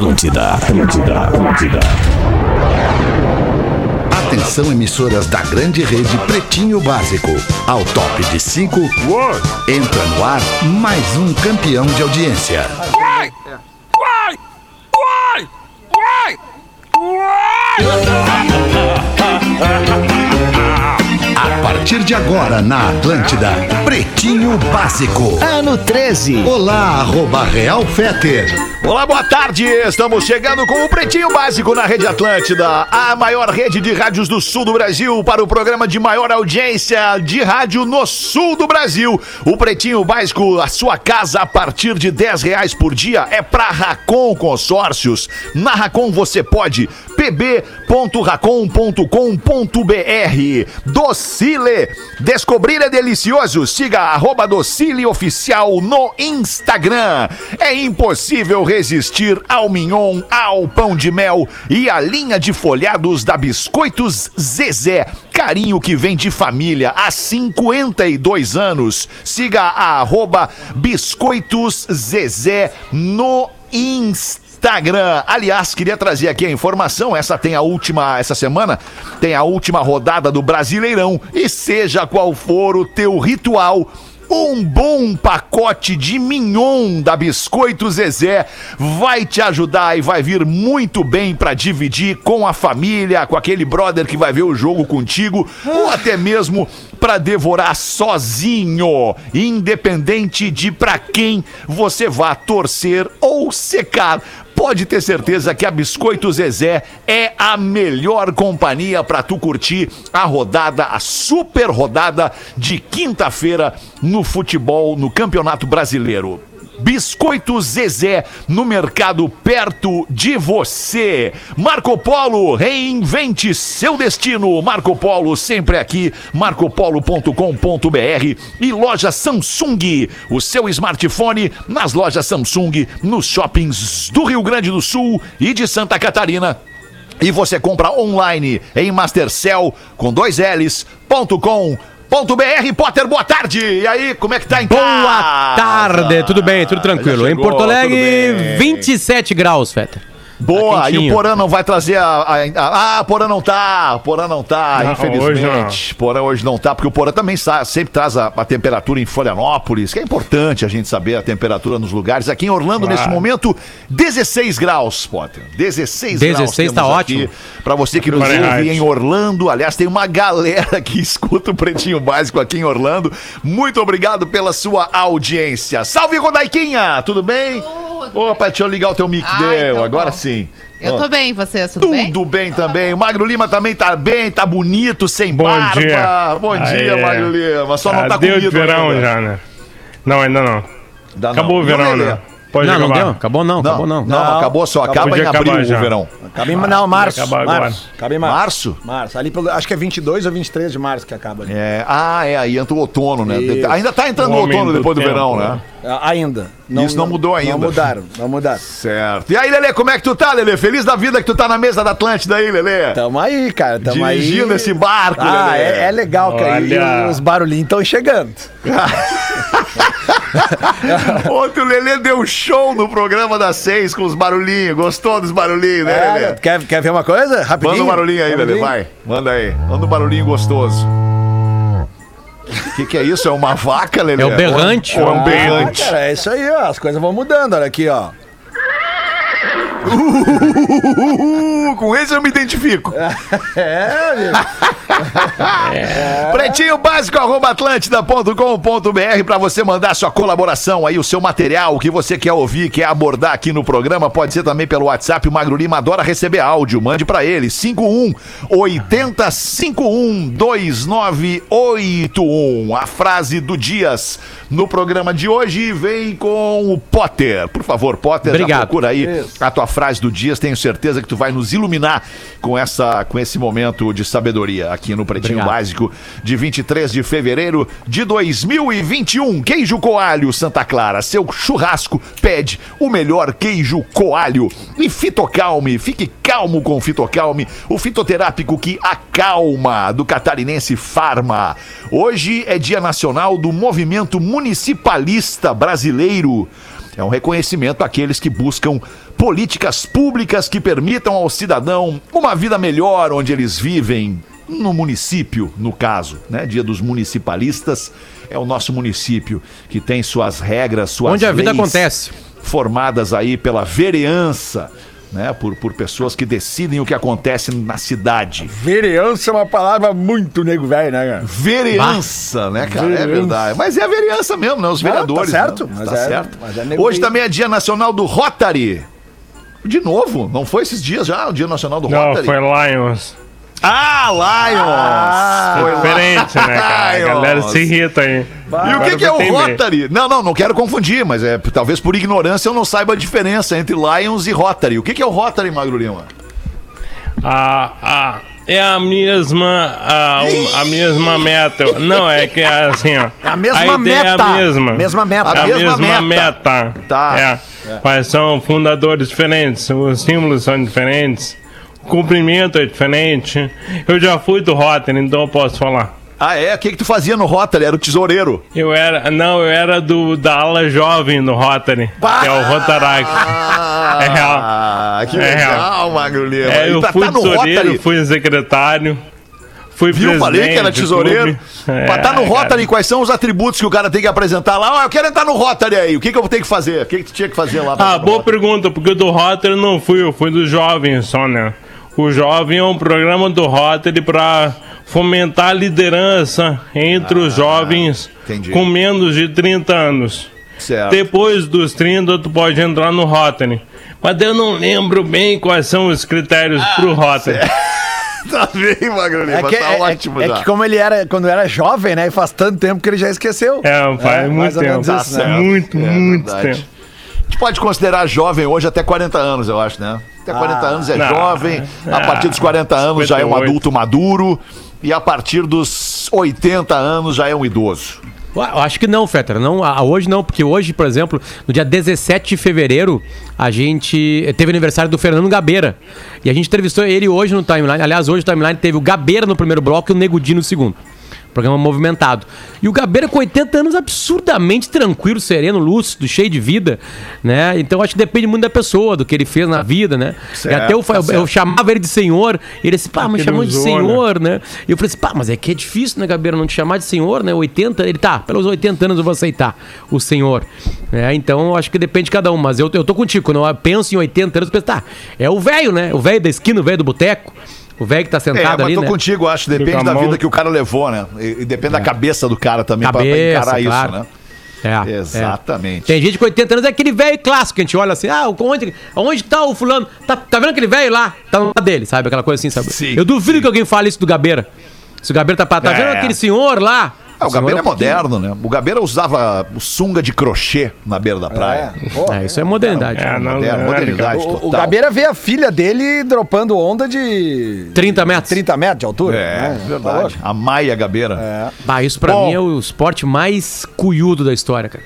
Atlântida, Atlântida, Atlântida. Atenção emissoras da grande rede Pretinho Básico. Ao top de 5, entra no ar mais um campeão de audiência. Uai! Uai! Uai! Uai! A partir de agora na Atlântida, Pretinho Básico. Ano 13. Olá, arroba Real Feter. Olá, boa tarde. Estamos chegando com o Pretinho Básico na Rede Atlântida, a maior rede de rádios do sul do Brasil, para o programa de maior audiência de rádio no sul do Brasil. O Pretinho Básico, a sua casa a partir de 10 reais por dia, é para Racon Consórcios. Na Racon você pode pb.racon.com.br. Docile, descobrir é delicioso. Siga arroba Docile Oficial no Instagram. É impossível resistir ao mignon, ao pão de mel e à linha de folhados da Biscoitos Zezé. Carinho que vem de família há 52 anos. Siga a arroba Biscoitos Zezé no Instagram. Instagram. Aliás, queria trazer aqui a informação. Essa tem a última, essa semana tem a última rodada do Brasileirão. E seja qual for o teu ritual, um bom pacote de mignon da Biscoito Zezé vai te ajudar e vai vir muito bem para dividir com a família, com aquele brother que vai ver o jogo contigo, ou até mesmo para devorar sozinho, independente de para quem você vá torcer ou secar pode ter certeza que a Biscoito Zezé é a melhor companhia para tu curtir a rodada, a super rodada de quinta-feira no futebol, no Campeonato Brasileiro. Biscoito Zezé no mercado perto de você. Marco Polo, reinvente seu destino. Marco Polo sempre aqui, marcopolo.com.br e loja Samsung. O seu smartphone nas lojas Samsung, nos shoppings do Rio Grande do Sul e de Santa Catarina. E você compra online em Mastercell com dois L's, ponto com, ponto BR. Potter, boa tarde. E aí, como é que tá em Boa casa? tarde, tudo bem, tudo tranquilo. Já em chegou, Porto Alegre, tudo bem. 27 graus, Feta. Boa, Tá e o. Porã não vai trazer a. a, a- ah, Porã não tá. Porã não tá, Não, infelizmente. Porã hoje não tá, porque o Porã também sa- sempre traz a, a temperatura em Florianópolis, que é importante a gente saber a temperatura nos lugares. Aqui em Orlando, Claro. neste momento, 16 graus, Potter. 16, 16 tá ótimo. Para você que nos ouve em Orlando, aliás, tem uma galera que escuta o Pretinho Básico aqui em Orlando. Muito obrigado pela sua audiência. Salve, Rodaiquinha! Tudo bem? Opa, deixa eu ligar o teu mic, Ah, deu. então Agora bom. sim. Eu tô bem, vocês, tudo, bem? Tudo bem também. O Magro Lima também tá bem, tá bonito, sem Bom barba. dia. Bom dia, Aí, Magro Lima. Só não tá Adeus comido de verão ainda. já, né? Não, ainda não. Dá não. Acabou o E verão, né? Pode não, não acabar. deu? Acabou não, Não, acabou não. não, acabou só. Acaba em abril acabar o já. verão. Acaba em, não, março. agora. março. Acaba em março. Março? Março. Ali pelo, acho que é 22 ou 23 de março que acaba ali. É, ah, é, aí entra o outono, né? Isso. Ainda tá entrando O o outono depois do tempo, verão, né? né? Ainda. Isso não mudou ainda. Não mudaram, não mudaram. Certo. E aí, Lelê, como é que tu tá, Lelê? Feliz da vida que tu tá na mesa da Atlântida aí, Lelê? Tamo aí, cara. Tamo Dirigindo aí. esse barco, Ah, Lelê. é, é legal, cara. E Olha. os barulhinhos estão chegando. Ontem o Lelê deu show no programa das seis com os barulhinhos. Gostou dos barulhinhos, né, É, Lelê? quer, quer ver uma coisa? Rapidinho. Manda um barulhinho aí, Lelê, Barulhinho? vai. Manda aí. Manda um barulhinho gostoso. O que, que é isso? É uma vaca, Lelê? É o berrante. Ou é um Ah, berrante? cara, é isso aí, ó. As coisas vão mudando. Olha aqui, ó. Uh, com esse eu me identifico. É, amigo. Pretinho básico, arroba atlântida.com.br pra você mandar sua colaboração aí, o seu material, o que você quer ouvir, quer abordar aqui no programa, pode ser também pelo WhatsApp, o Magro Lima adora receber áudio, mande pra ele, 51 80 51 2981. A frase do Dias no programa de hoje vem com o Potter. Por favor, Potter, já Obrigado. procura aí a tua frase do Dias, tenho certeza que tu vai nos iluminar com essa com esse momento de sabedoria aqui no Pretinho Obrigado. Básico de 23 de fevereiro de 2021. Queijo Coalho Santa Clara, seu churrasco pede o melhor queijo coalho. E Fitocalme, fique calmo com o Fitocalme, o fitoterápico que acalma do catarinense Farma. Hoje é Dia Nacional do Movimento Municipalista Brasileiro. É um reconhecimento àqueles que buscam políticas públicas que permitam ao cidadão uma vida melhor onde eles vivem, no município, no caso, né? Dia dos municipalistas é o nosso município que tem suas regras, suas Onde a vida leis acontece. formadas aí pela vereança, né? Por, por pessoas que decidem o que acontece na cidade. Vereança é uma palavra muito nego velho, né, cara? Vereança, né, cara? É Vereança. verdade. Mas é a vereança mesmo, né? Os Não, vereadores. tá certo, né? mas Tá é- certo. mas é nego Hoje também é Dia Nacional do Rotary. De novo, não foi esses dias já o Dia Nacional do Não, Rotary? foi Lions. Ah, Lions! Foi Diferente, né, cara? A galera se irrita aí. E o que, que é o Rotary? Não, não, não quero confundir, mas é talvez por ignorância eu não saiba a diferença entre Lions e Rotary. O que, que é o Rotary, Magro Lima? A, a, é a mesma, a, a mesma meta. Não, é que é assim, ó. É a mesma ideia meta. É a mesma. Mesma meta. É a A mesma mesma, meta. meta. Tá. É. Mas são fundadores diferentes, os símbolos são diferentes, cumprimento é diferente. Eu já fui do Rotary, então eu posso falar. Ah, é? O que, que tu fazia no Rotary? Era o tesoureiro. Eu era, não, eu era do, da ala jovem do Rotary, que é o Rotaract. É real. Ah, que É real. legal, Magro Lima. É, eu pra fui tá no tesoureiro, Rotary, fui secretário, fui Viu? Falei que era tesoureiro. clube. É, pra estar no cara. Rotary, quais são os atributos que o cara tem que apresentar lá? Ó, eu quero entrar no Rotary aí. O que, que eu vou ter que fazer? O que, que tu tinha que fazer lá? pra Ah, no boa pergunta, porque do Rotary não fui, eu fui do Jovem só, né? O Jovem é um programa do Rotary para fomentar a liderança entre os jovens Ah, entendi. com menos de 30 anos. Certo. Depois dos 30, tu pode entrar no Rotary. Mas eu não lembro bem quais são os critérios Ah, pro Rotary. Tá bem, Magro Lima. É que, tá é- ótimo é, já. que como ele era, quando era jovem, né? E faz tanto tempo que ele já esqueceu. É, faz mais muito tempo. isso, né? Muito, É muito verdade. tempo. A gente pode considerar jovem hoje até 40 anos, eu acho, né? Até 40 anos é não. jovem, a Ah, partir dos 40 anos já é um 58. adulto maduro e a partir dos 80 anos já é um idoso. Eu acho que não, Fetter. Não, ah, hoje não, porque hoje, por exemplo, no dia 17 de fevereiro, a gente teve aniversário do Fernando Gabeira. E a gente entrevistou ele hoje no timeline. Aliás, hoje no timeline teve o Gabeira no primeiro bloco e o Negudi no segundo. Programa movimentado. E o Gabeira com 80 anos, absurdamente tranquilo, sereno, lúcido, cheio de vida, né? Então acho que depende muito da pessoa, do que ele fez na vida, né? Certo, e até eu, tá eu, eu chamava ele de senhor, e ele disse, pá, mas chamou de né? senhor, né? E eu falei assim, pá, mas é que é difícil, né, Gabeira, não te chamar de senhor, né? 80, ele tá, pelos 80 anos eu vou aceitar o senhor. É, então acho que depende de cada um, mas eu, eu tô contigo, quando eu penso em 80 anos, eu penso, tá, é o velho, né? O velho da esquina, o velho do boteco, o velho que tá É, sentado mas ali, tô né? contigo, acho. Depende da vida que o cara levou, né? E, e depende da cabeça do cara também pra- pra, Cabeça, encarar claro. isso, né? É, Exatamente. é. Tem gente com 80 anos, é aquele velho clássico que a gente olha assim, ah, onde, onde tá o fulano? Tá, tá vendo aquele velho lá? Tá no lado dele, sabe? Aquela coisa assim, sabe? Sim, eu duvido que alguém fale isso do Gabeira. Se o Gabeira tá pra. Tá É. vendo aquele senhor lá? Ah, o Gabeira é um pouquinho- moderno, né? O Gabeira usava o sunga de crochê na beira da praia. É, pô. É, isso é modernidade. É, não, Moderno, não é modernidade. O, o Gabeira vê a filha dele dropando onda de 30 metros. 30 metros de altura. É, né? verdade. A Maia Gabeira. É, Bah, isso pra Bom. mim é o esporte mais cuiudo da história, cara.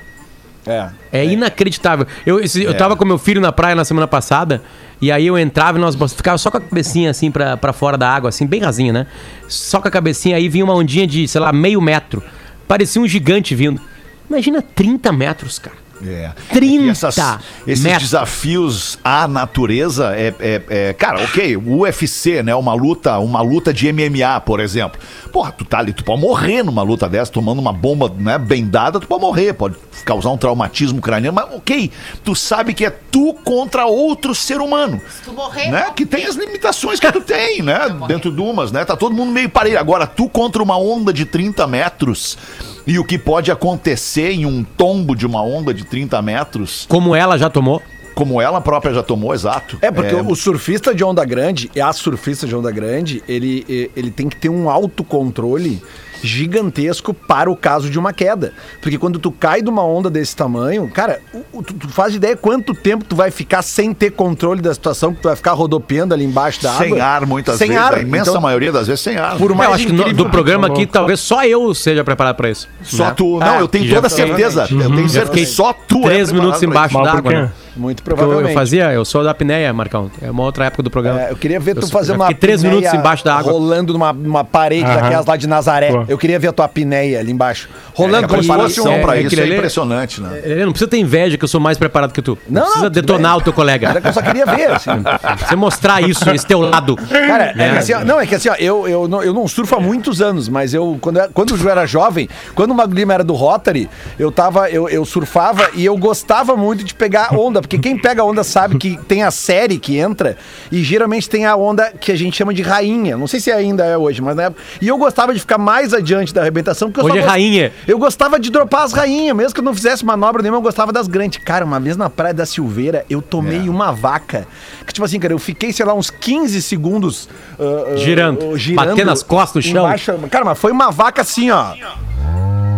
é. É, inacreditável. Eu, esse- eu tava com meu filho na praia na semana passada, e aí eu entrava e nós ficava só com a cabecinha assim pra, fora da água, assim, bem rasinha, né? Só com a cabecinha, aí vinha uma ondinha de, sei lá, meio metro. Parecia um gigante vindo. Imagina 30 metros, cara. É. 30 E essas- esses metros. desafios à natureza é, é- é- cara, ok, o UFC, né, uma luta, uma luta de MMA, por exemplo. Porra, tu tá ali, tu pode morrer numa luta dessa, tomando uma bomba, né, bem dada, tu pode morrer, pode causar um traumatismo craniano, mas ok, tu sabe que é tu contra outro ser humano. tu morrer, né, que tem as limitações que tu tem, né, dentro de umas, né, tá todo mundo meio parelho. Agora, tu contra uma onda de 30 metros e o que pode acontecer em um tombo de uma onda de 30 metros, Como ela já tomou. Como ela própria já tomou, exato. É, porque o surfista de onda grande, e a surfista de onda grande, ele, ele tem que ter um autocontrole gigantesco para o caso de uma queda. Porque quando tu cai de uma onda desse tamanho, cara, tu, tu faz ideia quanto tempo tu vai ficar sem ter controle da situação, que tu vai ficar rodopiando ali embaixo da água. sem ar muitas sem vezes, ar. a imensa Então, maioria das vezes sem ar. Por eu mais acho que no- do programa aqui, talvez só eu seja preparado pra isso. Só né? tu, não, É, eu tenho toda certeza, eu tenho Já certeza que só tu três é minutos embaixo d'água, quê? né? Muito Que eu, provavelmente. eu fazia, eu sou da apneia, Marcão. É uma outra época do programa. É, eu queria ver Eu tu sou- fazer uma fiquei três minutos embaixo da água. Rolando numa, numa parede Aham. daquelas lá de Nazaré. Pô. Eu queria ver a tua apneia ali embaixo. Rolando É, como se um... pra é isso é ele- impressionante, né? Ele não precisa ter inveja que eu sou mais preparado que tu. Não, Não, precisa não, detonar bem. o teu colega. Era que eu só queria ver, assim. Você mostrar isso, esse teu lado. Cara, é Né? que assim, ó, não, é que assim, ó, eu, eu, não, eu não surfo há muitos anos, mas eu, quando, eu- quando eu era jovem, quando o Mago Lima era do Rotary, eu tava, eu, eu surfava e eu gostava muito de pegar onda, porque quem pega onda sabe que tem a série que entra e geralmente tem a onda que a gente chama de rainha. Não sei se ainda é hoje, mas na época. E eu gostava de ficar mais adiante da arrebentação, porque eu Hoje é gost- rainha. Eu gostava de dropar as rainhas, mesmo que eu não fizesse manobra nenhuma, eu gostava das grandes. Cara, uma vez na Praia da Silveira, eu tomei É. uma vaca. Que, tipo assim, cara, eu fiquei, sei lá, uns 15 segundos ah, ah, Girando, ah, batendo as costas no chão. embaixo. Cara, mas foi uma vaca assim, ó.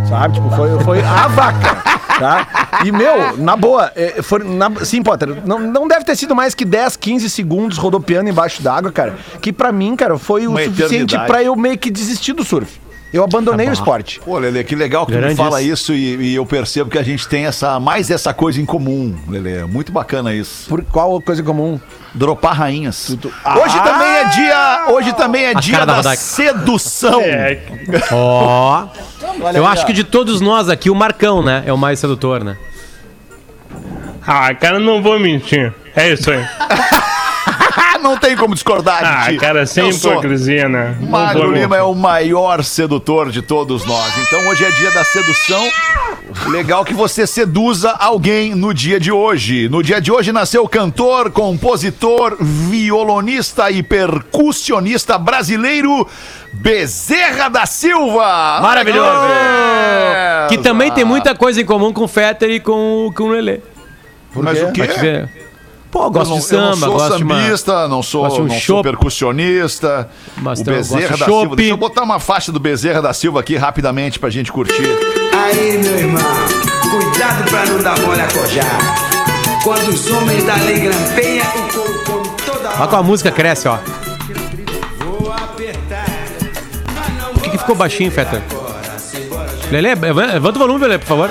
Sabe? Tipo, foi, foi a vaca. Tá? E, meu, na boa, é, foi, na, sim, Potter, não, não deve ter sido mais que 10, 15 segundos rodopiando embaixo d'água, cara. Que pra mim, cara, foi o Uma suficiente eternidade. pra eu meio que desistir do surf. Eu abandonei o esporte. Pô, Lele, que legal que tu me Grande fala isso. isso e, e eu percebo que a gente tem essa, mais essa coisa em comum, Lele. Muito bacana isso. Por qual coisa comum? Dropar rainhas. tu- Hoje Ah! também é dia, hoje também é A dia da da, sedução. É, Ó. Olha Eu aí, acho ó. que de todos nós aqui, o Marcão, né? É o mais sedutor, né? ah, cara, não vou mentir. É isso aí. Não tem como discordar Ah, de ti. cara, sem Eu sou- hipocrisia, né? Magro vou Lima é o maior sedutor de todos nós. Então hoje é dia da sedução. Legal que você seduza alguém no dia de hoje. No dia de hoje nasceu o cantor, compositor, violonista e percussionista brasileiro Bezerra da Silva. Maravilhoso! Que também tem muita coisa em comum com o Fetter e com, com o Lelê. Mas quê? o quê? Pô, Eu gosto não, de samba, eu não sou gosto de uma... sambista, não sou, um não sou percussionista. Mas o Bezerra da. Silva. Deixa eu botar uma faixa do Bezerra da Silva aqui rapidamente pra gente curtir. Aí, meu irmão, cuidado pra não dar mole a cojar. Quando os homens da lei grampeia, o couro come toda Olha como a música cresce, ó. Vou apertar. Por que, que ficou baixinho, Fetter? Lelê, levanta o volume, Lelê, por favor.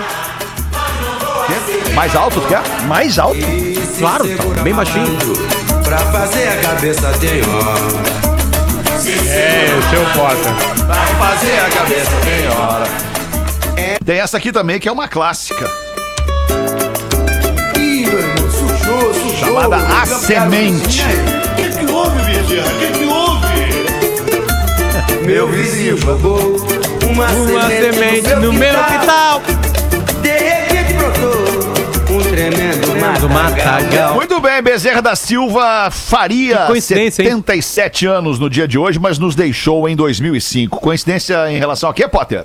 Mais alto, tu quer? Mais alto? Claro, tá bem baixinho. Pra fazer a cabeça tem hora. É, o seu Potter. Pra fazer a cabeça tem hora. Tem essa aqui também que é uma clássica. Ih, meu irmão, sujou, sujou. Chamada A Semente. O que, que houve, Bezerra? O que, que houve? Meu vizinho jogou uma, Uma semente no meu quintal. Tremendo Do matagal. Muito bem, Bezerra da Silva faria Que coincidência, hein? 77 anos no dia de hoje, mas nos deixou em 2005. Coincidência em relação a quê, Potter?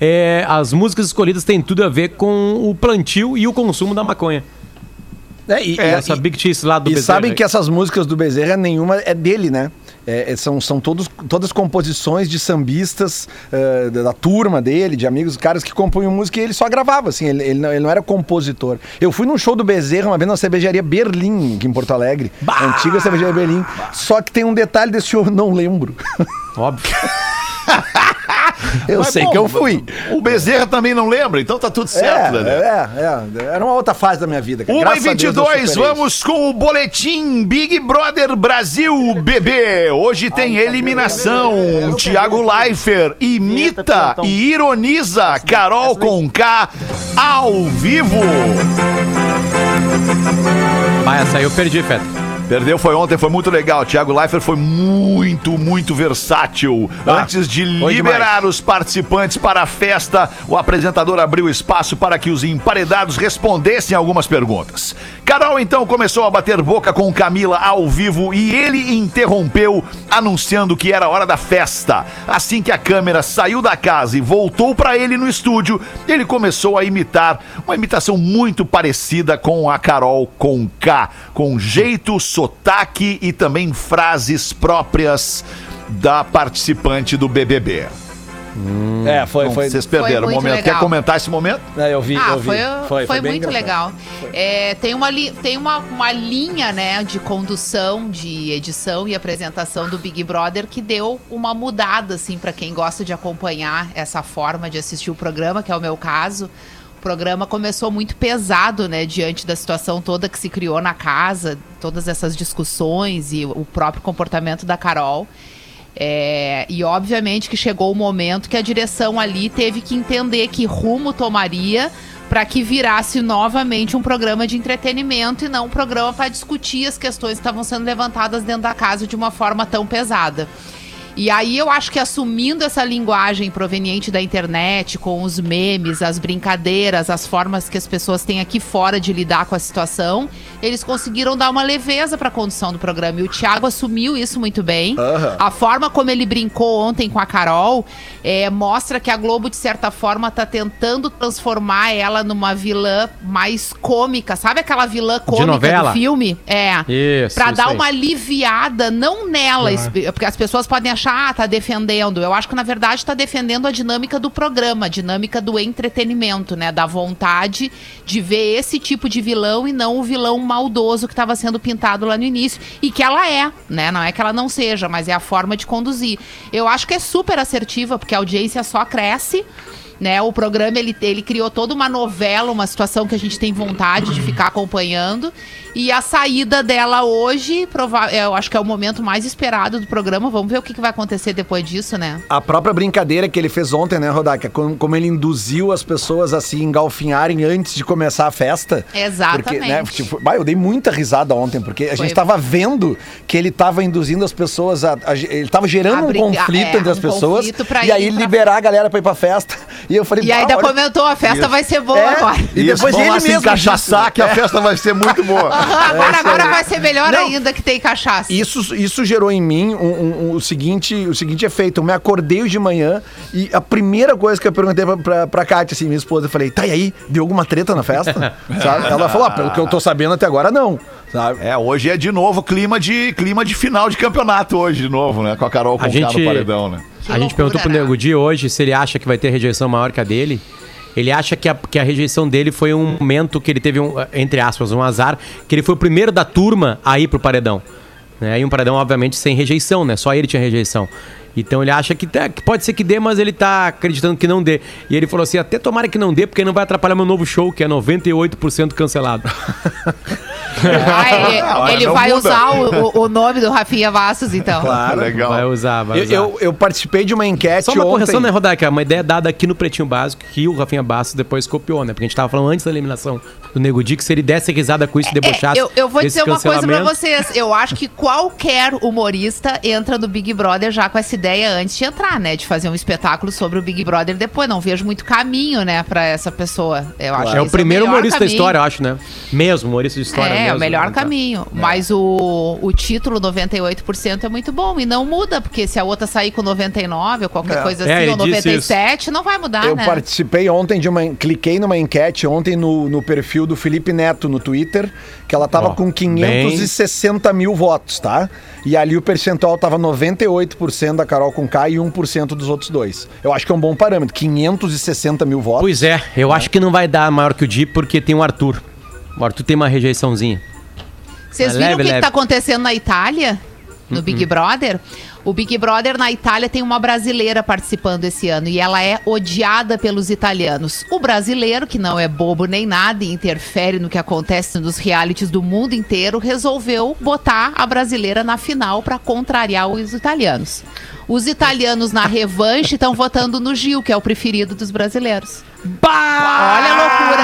É, as músicas escolhidas têm tudo a ver com o plantio e o consumo da maconha. É, e, É, essa Big Cheese lá do E Bezerra sabem aí. que essas músicas do Bezerra, nenhuma é dele, né? É, é, são são todos, todas composições de sambistas eh, da, da turma dele, de amigos, caras que compunham música e ele só gravava, assim, ele, ele, não, ele não era compositor. Eu fui num show do Bezerra uma vez na cervejaria Berlim, aqui em Porto Alegre, a antiga cervejaria Berlim. Só que tem um detalhe desse show, eu não lembro. Óbvio. Eu Mas, sei bom, que eu fui. O Bezerra também não lembra, então tá tudo certo, é, né? é, é, era uma outra fase da minha vida. cara. 1 e Graças a Deus eu 22, superei vamos com o boletim Big Brother Brasil BB. Hoje tem eliminação. Tiago Leifert imita e ironiza Carol Conká ao vivo. Vai, essa aí eu perdi, Fetter. Perdeu, foi ontem, foi muito legal. Tiago Leifert foi muito, muito versátil. Ah, Antes de liberar os participantes para a festa, o apresentador abriu espaço para que os emparedados respondessem algumas perguntas. Carol então começou a bater boca com Camila ao vivo e ele interrompeu, anunciando que era hora da festa. Assim que a câmera saiu da casa e voltou para ele no estúdio, ele começou a imitar uma imitação muito parecida com a Carol com K, com jeito, sotaque e também frases próprias da participante do BBB. É, foi, Então, foi. Vocês perderam o muito momento. legal. Quer comentar esse momento? É, eu vi, Ah, eu vi. foi, foi, bem muito engraçado. legal. É, tem uma, li- tem uma, uma linha né, de condução, de edição e apresentação do Big Brother que deu uma mudada, assim, para quem gosta de acompanhar essa forma de assistir o programa, que é o meu caso. O programa começou muito pesado, né, diante da situação toda que se criou na casa, todas essas discussões e o próprio comportamento da Carol. É, e obviamente que chegou o momento que a direção ali teve que entender que rumo tomaria para que virasse novamente um programa de entretenimento e não um programa para discutir as questões que estavam sendo levantadas dentro da casa de uma forma tão pesada. E aí eu acho que assumindo essa linguagem proveniente da internet, com os memes, as brincadeiras, as formas que as pessoas têm aqui fora de lidar com a situação, eles conseguiram dar uma leveza para a condução do programa. E o Thiago assumiu isso muito bem. Aham. A forma como ele brincou ontem com a Carol é, mostra que a Globo, de certa forma, tá tentando transformar ela numa vilã mais cômica. Sabe aquela vilã cômica novela? do filme? É. Isso, Pra isso dar aí. uma aliviada, não nela, espe- porque as pessoas podem achar, tá defendendo. Eu acho que, na verdade, tá defendendo a dinâmica do programa, a dinâmica do entretenimento, né? Da vontade de ver esse tipo de vilão e não o vilão maldoso que estava sendo pintado lá no início. E que ela é, né? Não é que ela não seja, mas é a forma de conduzir. Eu acho que é super assertiva, porque a audiência só cresce. Né, o programa ele, ele criou toda uma novela, uma situação que a gente tem vontade de ficar acompanhando. E a saída dela hoje, prova eu acho que é o momento mais esperado do programa. Vamos ver o que, que vai acontecer depois disso, né? A própria brincadeira que ele fez ontem, né, Rodaca? Como, como ele induziu as pessoas a se engalfinharem antes de começar a festa. Exatamente. Porque, né, tipo, bah, eu dei muita risada ontem, porque a Foi. gente tava vendo que ele tava induzindo as pessoas a. a- ele tava gerando A um conflito é, entre as um pessoas. conflito pra E aí pra- liberar a galera pra ir pra festa. E eu falei, E "Bah, ainda olha- comentou, a festa vai ser boa É. agora. E Isso, depois ele lá se mesmo encaixaçar disse. que a festa vai ser muito boa. Aham, agora, agora vai ser melhor Não. ainda que tem cachaça. Isso, isso gerou em mim um- um- um- o, seguinte, o seguinte efeito. Eu me acordei hoje de manhã e a primeira coisa que eu perguntei pra, pra, pra Kátia, assim, minha esposa, eu falei, tá, e aí? Deu alguma treta na festa? Sabe? Ela falou, ah, pelo que eu tô sabendo até agora, não. Sabe? É, hoje é de novo clima de, clima de final de campeonato hoje de novo, né? Com a Carol A com gente- no paredão, né? Que a gente perguntou pro né? Nego Di hoje se ele acha que vai ter rejeição maior que a dele. Ele acha que a, que a rejeição dele foi um momento que ele teve, um, entre aspas, um azar, que ele foi o primeiro da turma a ir pro paredão. Né? E um paredão, obviamente, sem rejeição, né? Só ele tinha rejeição. Então ele acha que, tá- que pode ser que dê, mas ele tá acreditando que não dê. E ele falou assim: até tomara que não dê, porque não vai atrapalhar meu novo show, que é 98% cancelado. Ah, ele- Ah, vai muda. usar o, o- o nome do Rafinha Bastos, então. Claro. Legal. Vai usar, vai Eu, usar. eu, eu participei de uma enquete Só uma ontem. correção, né, Rodak? Uma ideia dada aqui no Pretinho Básico que o Rafinha Bastos depois copiou, né? Porque a gente tava falando antes da eliminação do Nego Di que se ele desse risada com isso e debochasse. É, eu, eu vou dizer uma coisa pra vocês. Eu acho que qualquer humorista entra no Big Brother já com essa ideia antes de entrar, né? De fazer um espetáculo sobre o Big Brother depois. Não vejo muito caminho, né, pra essa pessoa. Eu acho que É o esse primeiro melhor humorista da caminho. história, eu acho, né? Mesmo, humorista de história É, mesmo. o melhor né? Caminho. Mas o, o título 98% é muito bom. E não muda, porque se a outra sair com 99 ou qualquer É. coisa É, assim, ele ou disse 97, não vai mudar, Eu né? participei ontem de uma. Cliquei numa enquete ontem no, no perfil do Felipe Neto no Twitter, que ela tava Ó, com 560 mil votos, tá? E ali o percentual tava 98% da Carol com K e 1% dos outros dois. Eu acho que é um bom parâmetro. 560 mil votos. Pois é, eu acho que não vai dar maior que o Di porque tem o Arthur. O Arthur tem uma rejeiçãozinha. Vocês viram leve, o que, que leve. tá acontecendo na Itália? No Big Brother? O Big Brother na Itália tem uma brasileira participando esse ano e ela é odiada pelos italianos. O brasileiro, que não é bobo nem nada e interfere no que acontece nos realities do mundo inteiro, resolveu botar a brasileira na final para contrariar os italianos. Os italianos na revanche estão votando no Gil, que é o preferido dos brasileiros. Olha a loucura!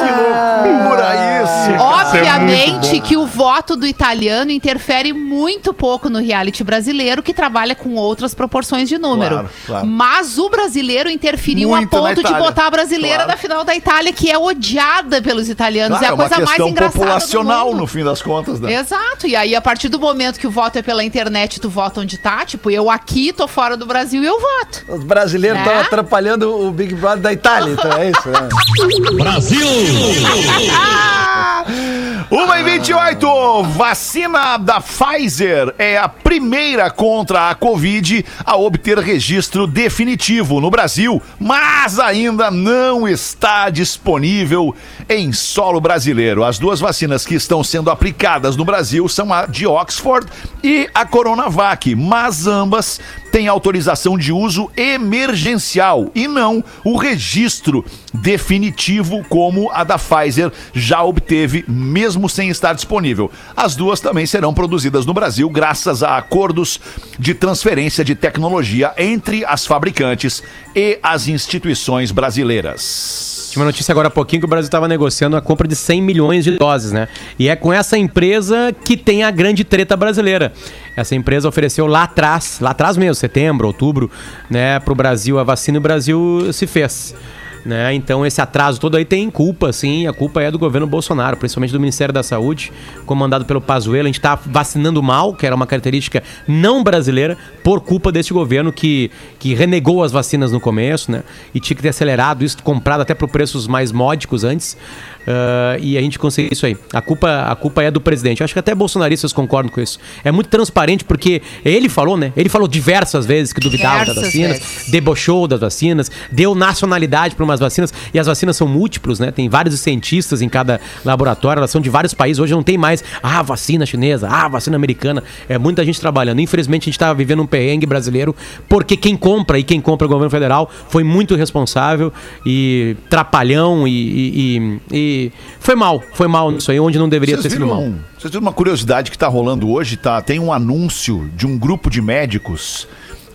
Que loucura isso! Obviamente que o voto do italiano interfere muito pouco no reality brasileiro, que trabalha com outras proporções de número. Claro, claro. Mas o brasileiro interferiu Muito a ponto de botar a brasileira Claro. na final da Itália, que é odiada pelos italianos. Claro, é a uma coisa mais questão engraçada. populacional, do mundo. no fim das contas, né? Exato, e aí a partir do momento que o voto é pela internet, tu vota onde tá, tipo, eu aqui tô fora do Brasil e eu voto. Os brasileiros É? estão atrapalhando o Big Brother da Itália, então é isso, né? Uma e 28, vacina da Pfizer é a primeira contra a Covid a obter registro definitivo no Brasil, mas ainda não está disponível em solo brasileiro. As duas vacinas que estão sendo aplicadas no Brasil são a de Oxford e a Coronavac, mas ambas têm autorização de uso emergencial e não o registro definitivo como a da Pfizer já obteve, mesmo sem estar disponível. As duas também serão produzidas no Brasil graças a acordos de transferência de tecnologia entre as fabricantes e as instituições brasileiras. Tinha uma notícia agora há pouquinho que o Brasil estava negociando a compra de 100 milhões de doses, né? E é com essa empresa que tem a grande treta brasileira. Essa empresa ofereceu lá atrás, lá atrás mesmo, setembro, outubro, né, para o Brasil a vacina e o Brasil se fez. Né? Então esse atraso todo aí tem culpa, sim, a culpa é do governo Bolsonaro, principalmente do Ministério da Saúde, comandado pelo Pazuello. A gente está vacinando mal, que era uma característica não brasileira, por culpa desse governo que, que renegou as vacinas no começo, né? E tinha que ter acelerado isso, comprado até por preços mais módicos antes. Uh, e a gente conseguiu isso aí. A culpa, a culpa é do presidente. Eu acho que até bolsonaristas concordam com isso. É muito transparente porque ele falou, né? Ele falou diversas vezes que duvidava das Diversas vacinas, vezes. debochou das vacinas, deu nacionalidade para umas vacinas e as vacinas são múltiplos, né? Tem vários cientistas em cada laboratório, elas são de vários países. Hoje não tem mais ah, vacina chinesa, ah, vacina americana. É muita gente trabalhando. Infelizmente a gente está vivendo um perrengue brasileiro porque quem compra e quem compra o governo federal foi muito responsável e trapalhão e, e- e- foi mal, foi mal nisso aí, onde não deveria Vocês ter sido mal. viram, vocês viram uma curiosidade que está rolando hoje? Tá, tem um anúncio de um grupo de médicos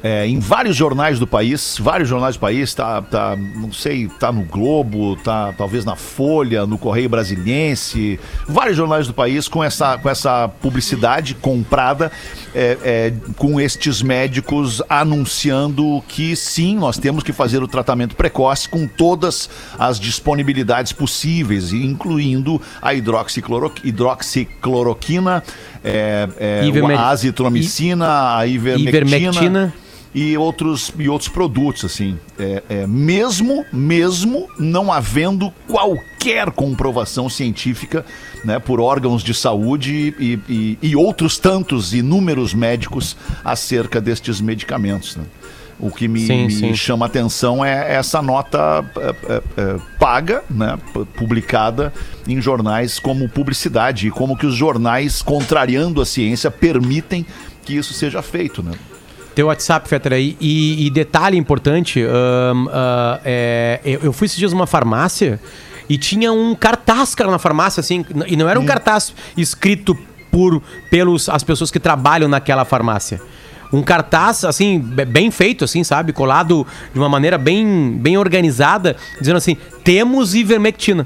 é, em vários jornais do país, vários jornais do país, tá, tá, não sei, tá no Globo, tá talvez na Folha, no Correio Brasiliense, vários jornais do país com essa, com essa publicidade comprada, é, é, com estes médicos anunciando que sim, nós temos que fazer o tratamento precoce com todas as disponibilidades possíveis, incluindo a hidroxicloro- hidroxicloroquina, é, é, a azitromicina, a ivermectina, Ivermectina. E outros, e outros produtos, assim. É, é, mesmo, mesmo não havendo qualquer comprovação científica né, por órgãos de saúde e, e- e outros tantos inúmeros médicos acerca destes medicamentos. né. O que me, Sim, me sim. chama atenção é essa nota é, é, é, paga, né, publicada em jornais como publicidade e como que os jornais, contrariando a ciência, permitem que isso seja feito, né? Teu WhatsApp, Fetter, aí. E, e detalhe importante, ahn, ah, é, eu, eu fui esses dias numa farmácia e tinha um cartaz, cara, na farmácia, assim, e não era um cartaz escrito por pelos as pessoas que trabalham naquela farmácia. Um cartaz, assim, be- bem feito, assim, sabe? Colado de uma maneira bem, bem organizada, dizendo assim, temos ivermectina.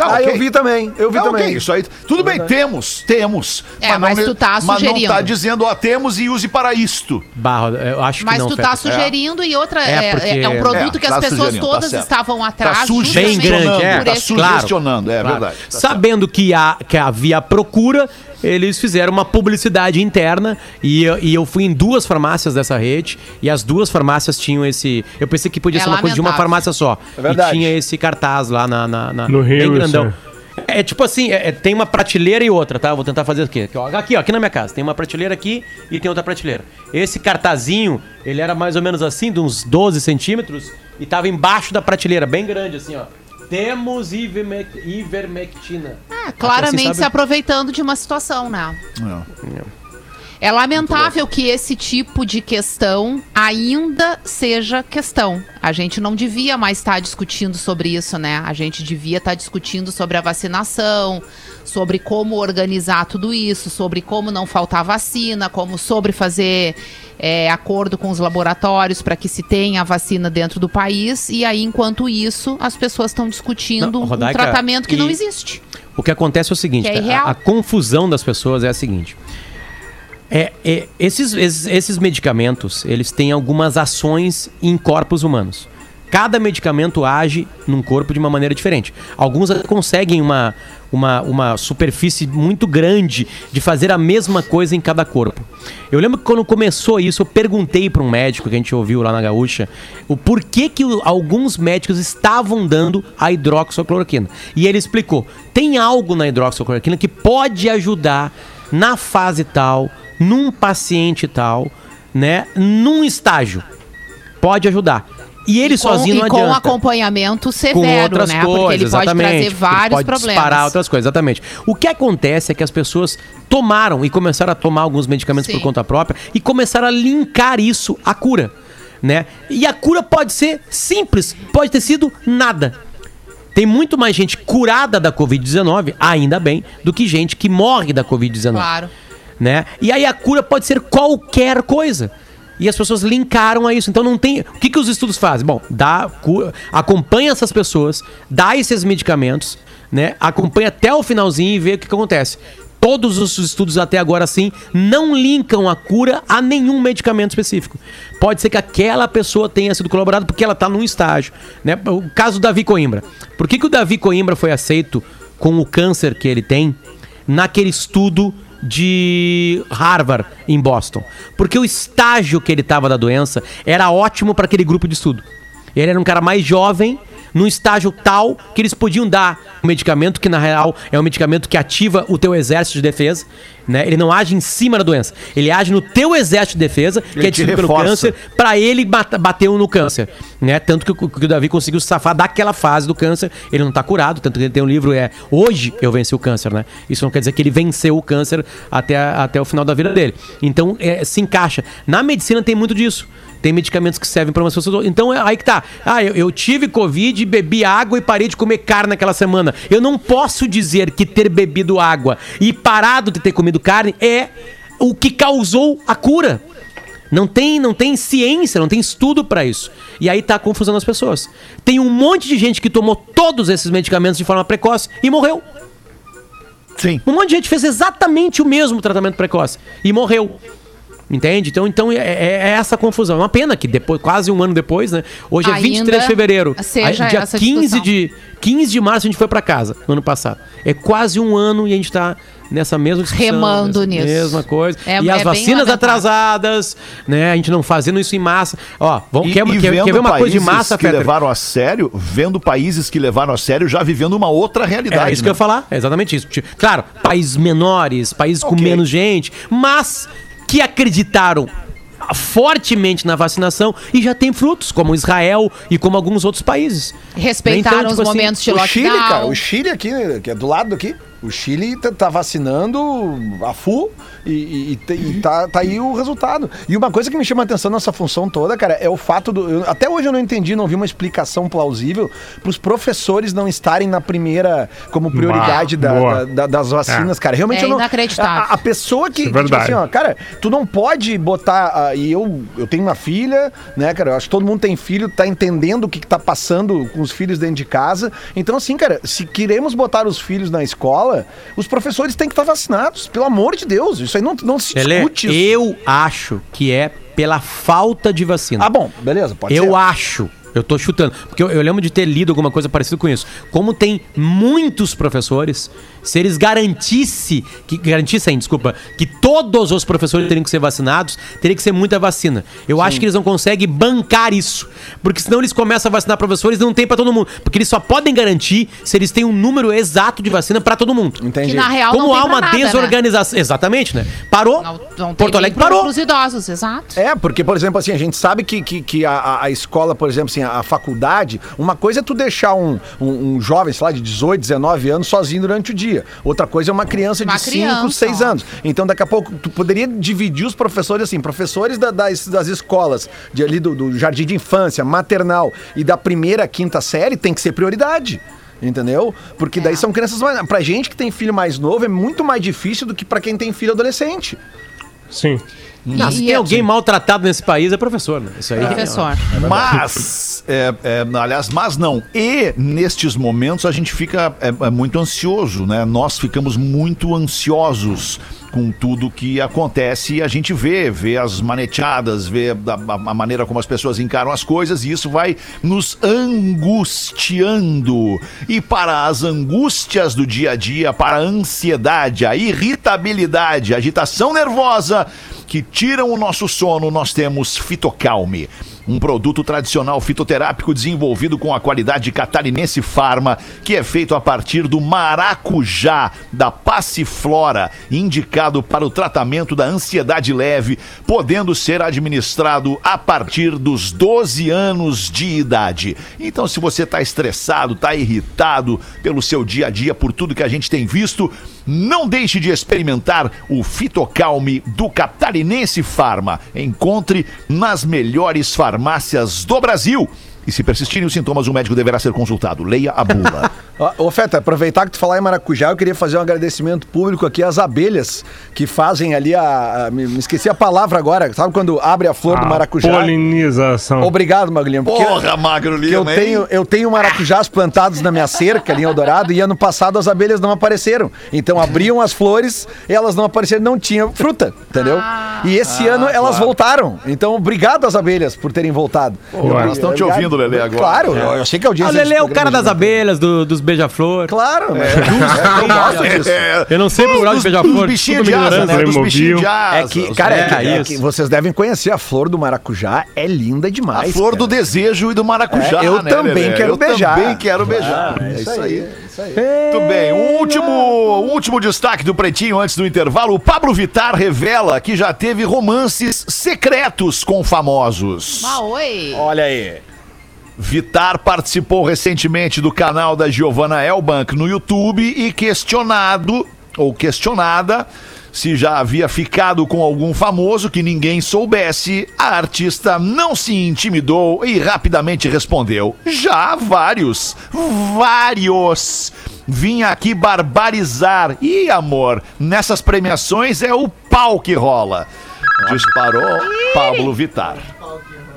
Tá, ah, ok. eu vi também. Eu vi Tá, também. ok, isso aí. Tudo bem, temos, temos. É, mas não, tu tá Mas não sugerindo. tá dizendo, ó, temos e use para isto. Barra, eu acho Mas que não, tu tá Fetter. sugerindo e outra É, é, porque- é, é um produto É, que tá as pessoas sugerindo, tá todas estavam atrás. Tá justamente Bem grande, é, tá sugestionando, é Claro. verdade. Tá Sabendo que, há, que havia procura, eles fizeram uma publicidade interna e, eu- e eu fui em duas farmácias dessa rede e as duas farmácias tinham esse. Eu pensei que podia É ser uma coisa de uma farmácia só. É verdade. E tinha esse cartaz lá na. na, na- No Rio, bem grandão. isso É tipo assim, é- é- tem uma prateleira e outra, tá? Vou tentar fazer aqui. Aqui, ó, aqui, ó, aqui na minha casa. Tem uma prateleira aqui e tem outra prateleira. Esse cartazinho, ele era mais ou menos assim, de uns 12 centímetros, e tava embaixo da prateleira, bem grande, assim, ó. Temos ivermec- ivermectina. Ah, claramente Assim, se sabe? aproveitando de uma situação, né? Não. É lamentável que esse tipo de questão ainda seja questão. A gente não devia mais estar discutindo sobre isso, né? A gente devia estar discutindo sobre a vacinação, sobre como organizar tudo isso, sobre como não faltar vacina, como sobre fazer é, acordo com os laboratórios para que se tenha a vacina dentro do país. E aí, enquanto isso, as pessoas estão discutindo Não, um Rodaica, tratamento que não existe. O que acontece é o seguinte: é a- a, confusão das pessoas é a seguinte. É, é, esses, esses, esses medicamentos, eles têm algumas ações em corpos humanos. Cada medicamento age num corpo de uma maneira diferente. Alguns conseguem uma, uma, uma superfície muito grande de fazer a mesma coisa em cada corpo. Eu lembro que quando começou isso, eu perguntei para um médico que a gente ouviu lá na Gaúcha o porquê que alguns médicos estavam dando a hidroxicloroquina. E ele explicou: tem algo na hidroxicloroquina que pode ajudar na fase tal, num paciente tal, né, num estágio. Pode ajudar. E ele com, sozinho não e com adianta. acompanhamento severo, com outras né? coisas, Porque ele pode exatamente. trazer Ele vários pode problemas. disparar outras coisas, exatamente. O que acontece é que as pessoas tomaram e começaram a tomar alguns medicamentos Sim. por conta própria e começaram a linkar isso à cura, né? E a cura pode ser simples, pode ter sido nada. Tem muito mais gente curada da Covid-19, ainda bem, do que gente que morre da Covid-19 Claro. né? E aí a cura pode ser qualquer coisa. E as pessoas linkaram a isso. Então não tem. O que, que os estudos fazem? Bom, dá, cu- acompanha essas pessoas, dá esses medicamentos, né? Acompanha até o finalzinho e vê o que, que acontece. Todos os estudos até agora, sim, não linkam a cura a nenhum medicamento específico. Pode ser que aquela pessoa tenha sido colaborada porque ela está num estágio. Né? O caso do Davi Coimbra. Por que, que o Davi Coimbra foi aceito com o câncer que ele tem naquele estudo de Harvard em Boston. Porque o estágio que ele estava da doença era ótimo para aquele grupo de estudo. Ele era um cara mais jovem, num estágio tal que eles podiam dar um medicamento que na real é um medicamento que ativa o teu exército de defesa, né? Ele não age em cima da doença, ele age no teu exército de defesa, que Ele é destruído pelo câncer, para ele bater no câncer, né? Tanto que, o- que o Davi conseguiu se safar daquela fase do câncer. Ele não tá curado, tanto que ele tem um livro é Hoje eu venci o câncer, né? Isso não quer dizer que ele venceu o câncer até, a- até o final da vida dele. Então é, se encaixa. Na medicina tem muito disso. Tem medicamentos que servem para umas pessoas. Então é aí que tá. Ah, eu, eu tive Covid, bebi água e parei de comer carne naquela semana. Eu não posso dizer que ter bebido água e parado de ter comido carne é o que causou a cura. Não tem, não tem ciência, não tem estudo pra isso. E aí tá confusão das pessoas. Tem um monte de gente que tomou todos esses medicamentos de forma precoce e morreu. Sim. Um monte de gente fez exatamente o mesmo tratamento precoce e morreu. Entende? Então, então é, é- é essa confusão. É uma pena que depois, quase um ano depois, né? Hoje é Ainda 23 de fevereiro. seja Aí, dia essa 15 discussão. de, 15 de março a gente foi pra casa, no ano passado. É quase um ano e a gente tá nessa mesma discussão. Remando nisso. Mesma coisa. É- e é as vacinas atrasadas, né? A gente não fazendo isso em massa. Ó, vamos, E, quer, e quer, quer ver uma coisa de países massa, que Fetter? levaram a sério, vendo países que levaram a sério já vivendo uma outra realidade. É isso né? que eu ia falar, é exatamente isso. Tipo, Claro, países menores, países com Ok. menos gente, mas que acreditaram fortemente na vacinação e já tem frutos, como Israel e como alguns outros países. Respeitaram Então, tipo os assim, momentos de O lockdown. Chile, cara, o Chile aqui, que é do lado aqui, o Chile tá, tá vacinando a full e, e- e e tá, tá aí o resultado. E uma coisa que me chama a atenção nessa função toda, cara, é o fato do. eu- até hoje eu não entendi, não vi uma explicação plausível para os professores não estarem na primeira como prioridade Bah, da- da- da- das vacinas, cara. Realmente É eu não. inacreditável. A, a pessoa que. É tipo verdade. assim, ó, cara, tu não pode botar. ah, e eu, eu tenho uma filha, né, cara? Eu acho que todo mundo tem filho, tá entendendo o que, que tá passando com os filhos dentro de casa. Então, assim, cara, se queremos botar os filhos na escola, os professores têm que estar vacinados. Pelo amor de Deus. Isso aí não, não se Ele, discute. isso. eu acho que é pela falta de vacina. Ah, bom, beleza, pode eu ser. acho. Eu tô chutando. Porque eu, eu lembro de ter lido alguma coisa parecida com isso. Como tem muitos professores, se eles garantisse, que, garantissem, desculpa, que todos os professores teriam que ser vacinados, teria que ser muita vacina. Eu acho que eles não conseguem bancar isso. Porque senão eles começam a vacinar professores e não tem pra todo mundo. Porque eles só podem garantir se eles têm um número exato de vacina pra todo mundo. Entendi. Que na real Como não tem há uma nada, né? desorganização. Exatamente, né? Parou. Não, não Porto Alegre pro- parou. pros idosos, exato. É, porque, por exemplo, assim, a gente sabe que, que, que a- a, a escola, por exemplo, assim, a, a faculdade, uma coisa é tu deixar um, um, um jovem, sei lá, de 18, 19 anos sozinho durante o dia. Outra coisa é uma criança Uma de 5, criança, 6 ó. anos. Então, daqui a pouco, tu poderia dividir os professores assim, professores da- das, das escolas, de, ali do, do jardim de infância, maternal e da primeira à quinta série, tem que ser prioridade. Entendeu? Porque daí É. são crianças mais. Pra gente que tem filho mais novo, é muito mais difícil do que pra quem tem filho adolescente. Sim. Não, se E- tem alguém maltratado nesse país é professor, né? Isso aí. Professor. Mas, é, é, aliás, mas não. E nestes momentos a gente fica é, é, muito ansioso, né? Nós ficamos muito ansiosos com tudo que acontece e a gente vê, vê as maneteadas, vê a, a- maneira como as pessoas encaram as coisas e isso vai nos angustiando. E para as angústias do dia a dia, para a ansiedade, a irritabilidade, a agitação nervosa que tiram o nosso sono, nós temos Fitocalme. Um produto tradicional fitoterápico desenvolvido com a qualidade catarinense Farma, que é feito a partir do maracujá da passiflora, indicado para o tratamento da ansiedade leve, podendo ser administrado a partir dos 12 anos de idade. Então, se você está estressado, está irritado pelo seu dia a dia, por tudo que a gente tem visto, não deixe de experimentar o Fitocalme do Catarinense Farma. Encontre nas melhores farmácias do Brasil. E se persistirem os sintomas, o médico deverá ser consultado. Leia a bula. Ô, Feta, aproveitar que tu falar em maracujá, eu queria fazer um agradecimento público aqui às abelhas que fazem ali a. a- me, me esqueci a palavra agora. Sabe quando abre a flor do A maracujá? polinização. Obrigado, Maglinho. porque- Porra, Magro que eu Lima, tenho, eu tenho maracujás plantados na minha cerca ali em Eldorado e ano passado as abelhas não apareceram. Então abriam as flores e elas não apareceram, não tinha fruta, entendeu? E esse ano elas voltaram. Então obrigado às abelhas por terem voltado. elas estão te ouvindo, Lelê, agora. Claro, eu, eu sei que a Ah, audiência... o Lelê é o cara das é abelhas, do- dos beija-flor. Claro, é justo, eu gosto disso. É, Eu não sei por onde dos, beija-flor. dos bichinhos de a asa, né? Dos bichinhos de asa. É que, cara, é, que, É, é isso. que vocês devem conhecer a flor do maracujá, é linda A demais. flor cara. do desejo e do maracujá, É, eu né, também quero eu beijar. também quero beijar. Ah, é isso aí. Muito bem, um último, um último destaque do Pretinho antes do intervalo. O Pablo Vittar revela que já teve romances secretos com famosos. Ah, oi. Olha aí. Vitar participou recentemente do canal da Giovanna Elbank no YouTube e questionado, ou questionada, se já havia ficado com algum famoso que ninguém soubesse, a artista não se intimidou e rapidamente respondeu: Já vários, vários. Vim aqui barbarizar. E amor, nessas premiações é o pau que rola. Disparou Pablo Vittar.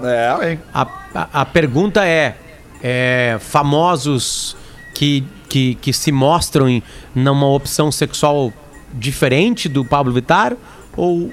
É, A, a, a pergunta é, é, famosos que, que, que se mostram em numa opção sexual diferente do Pablo Vittar ou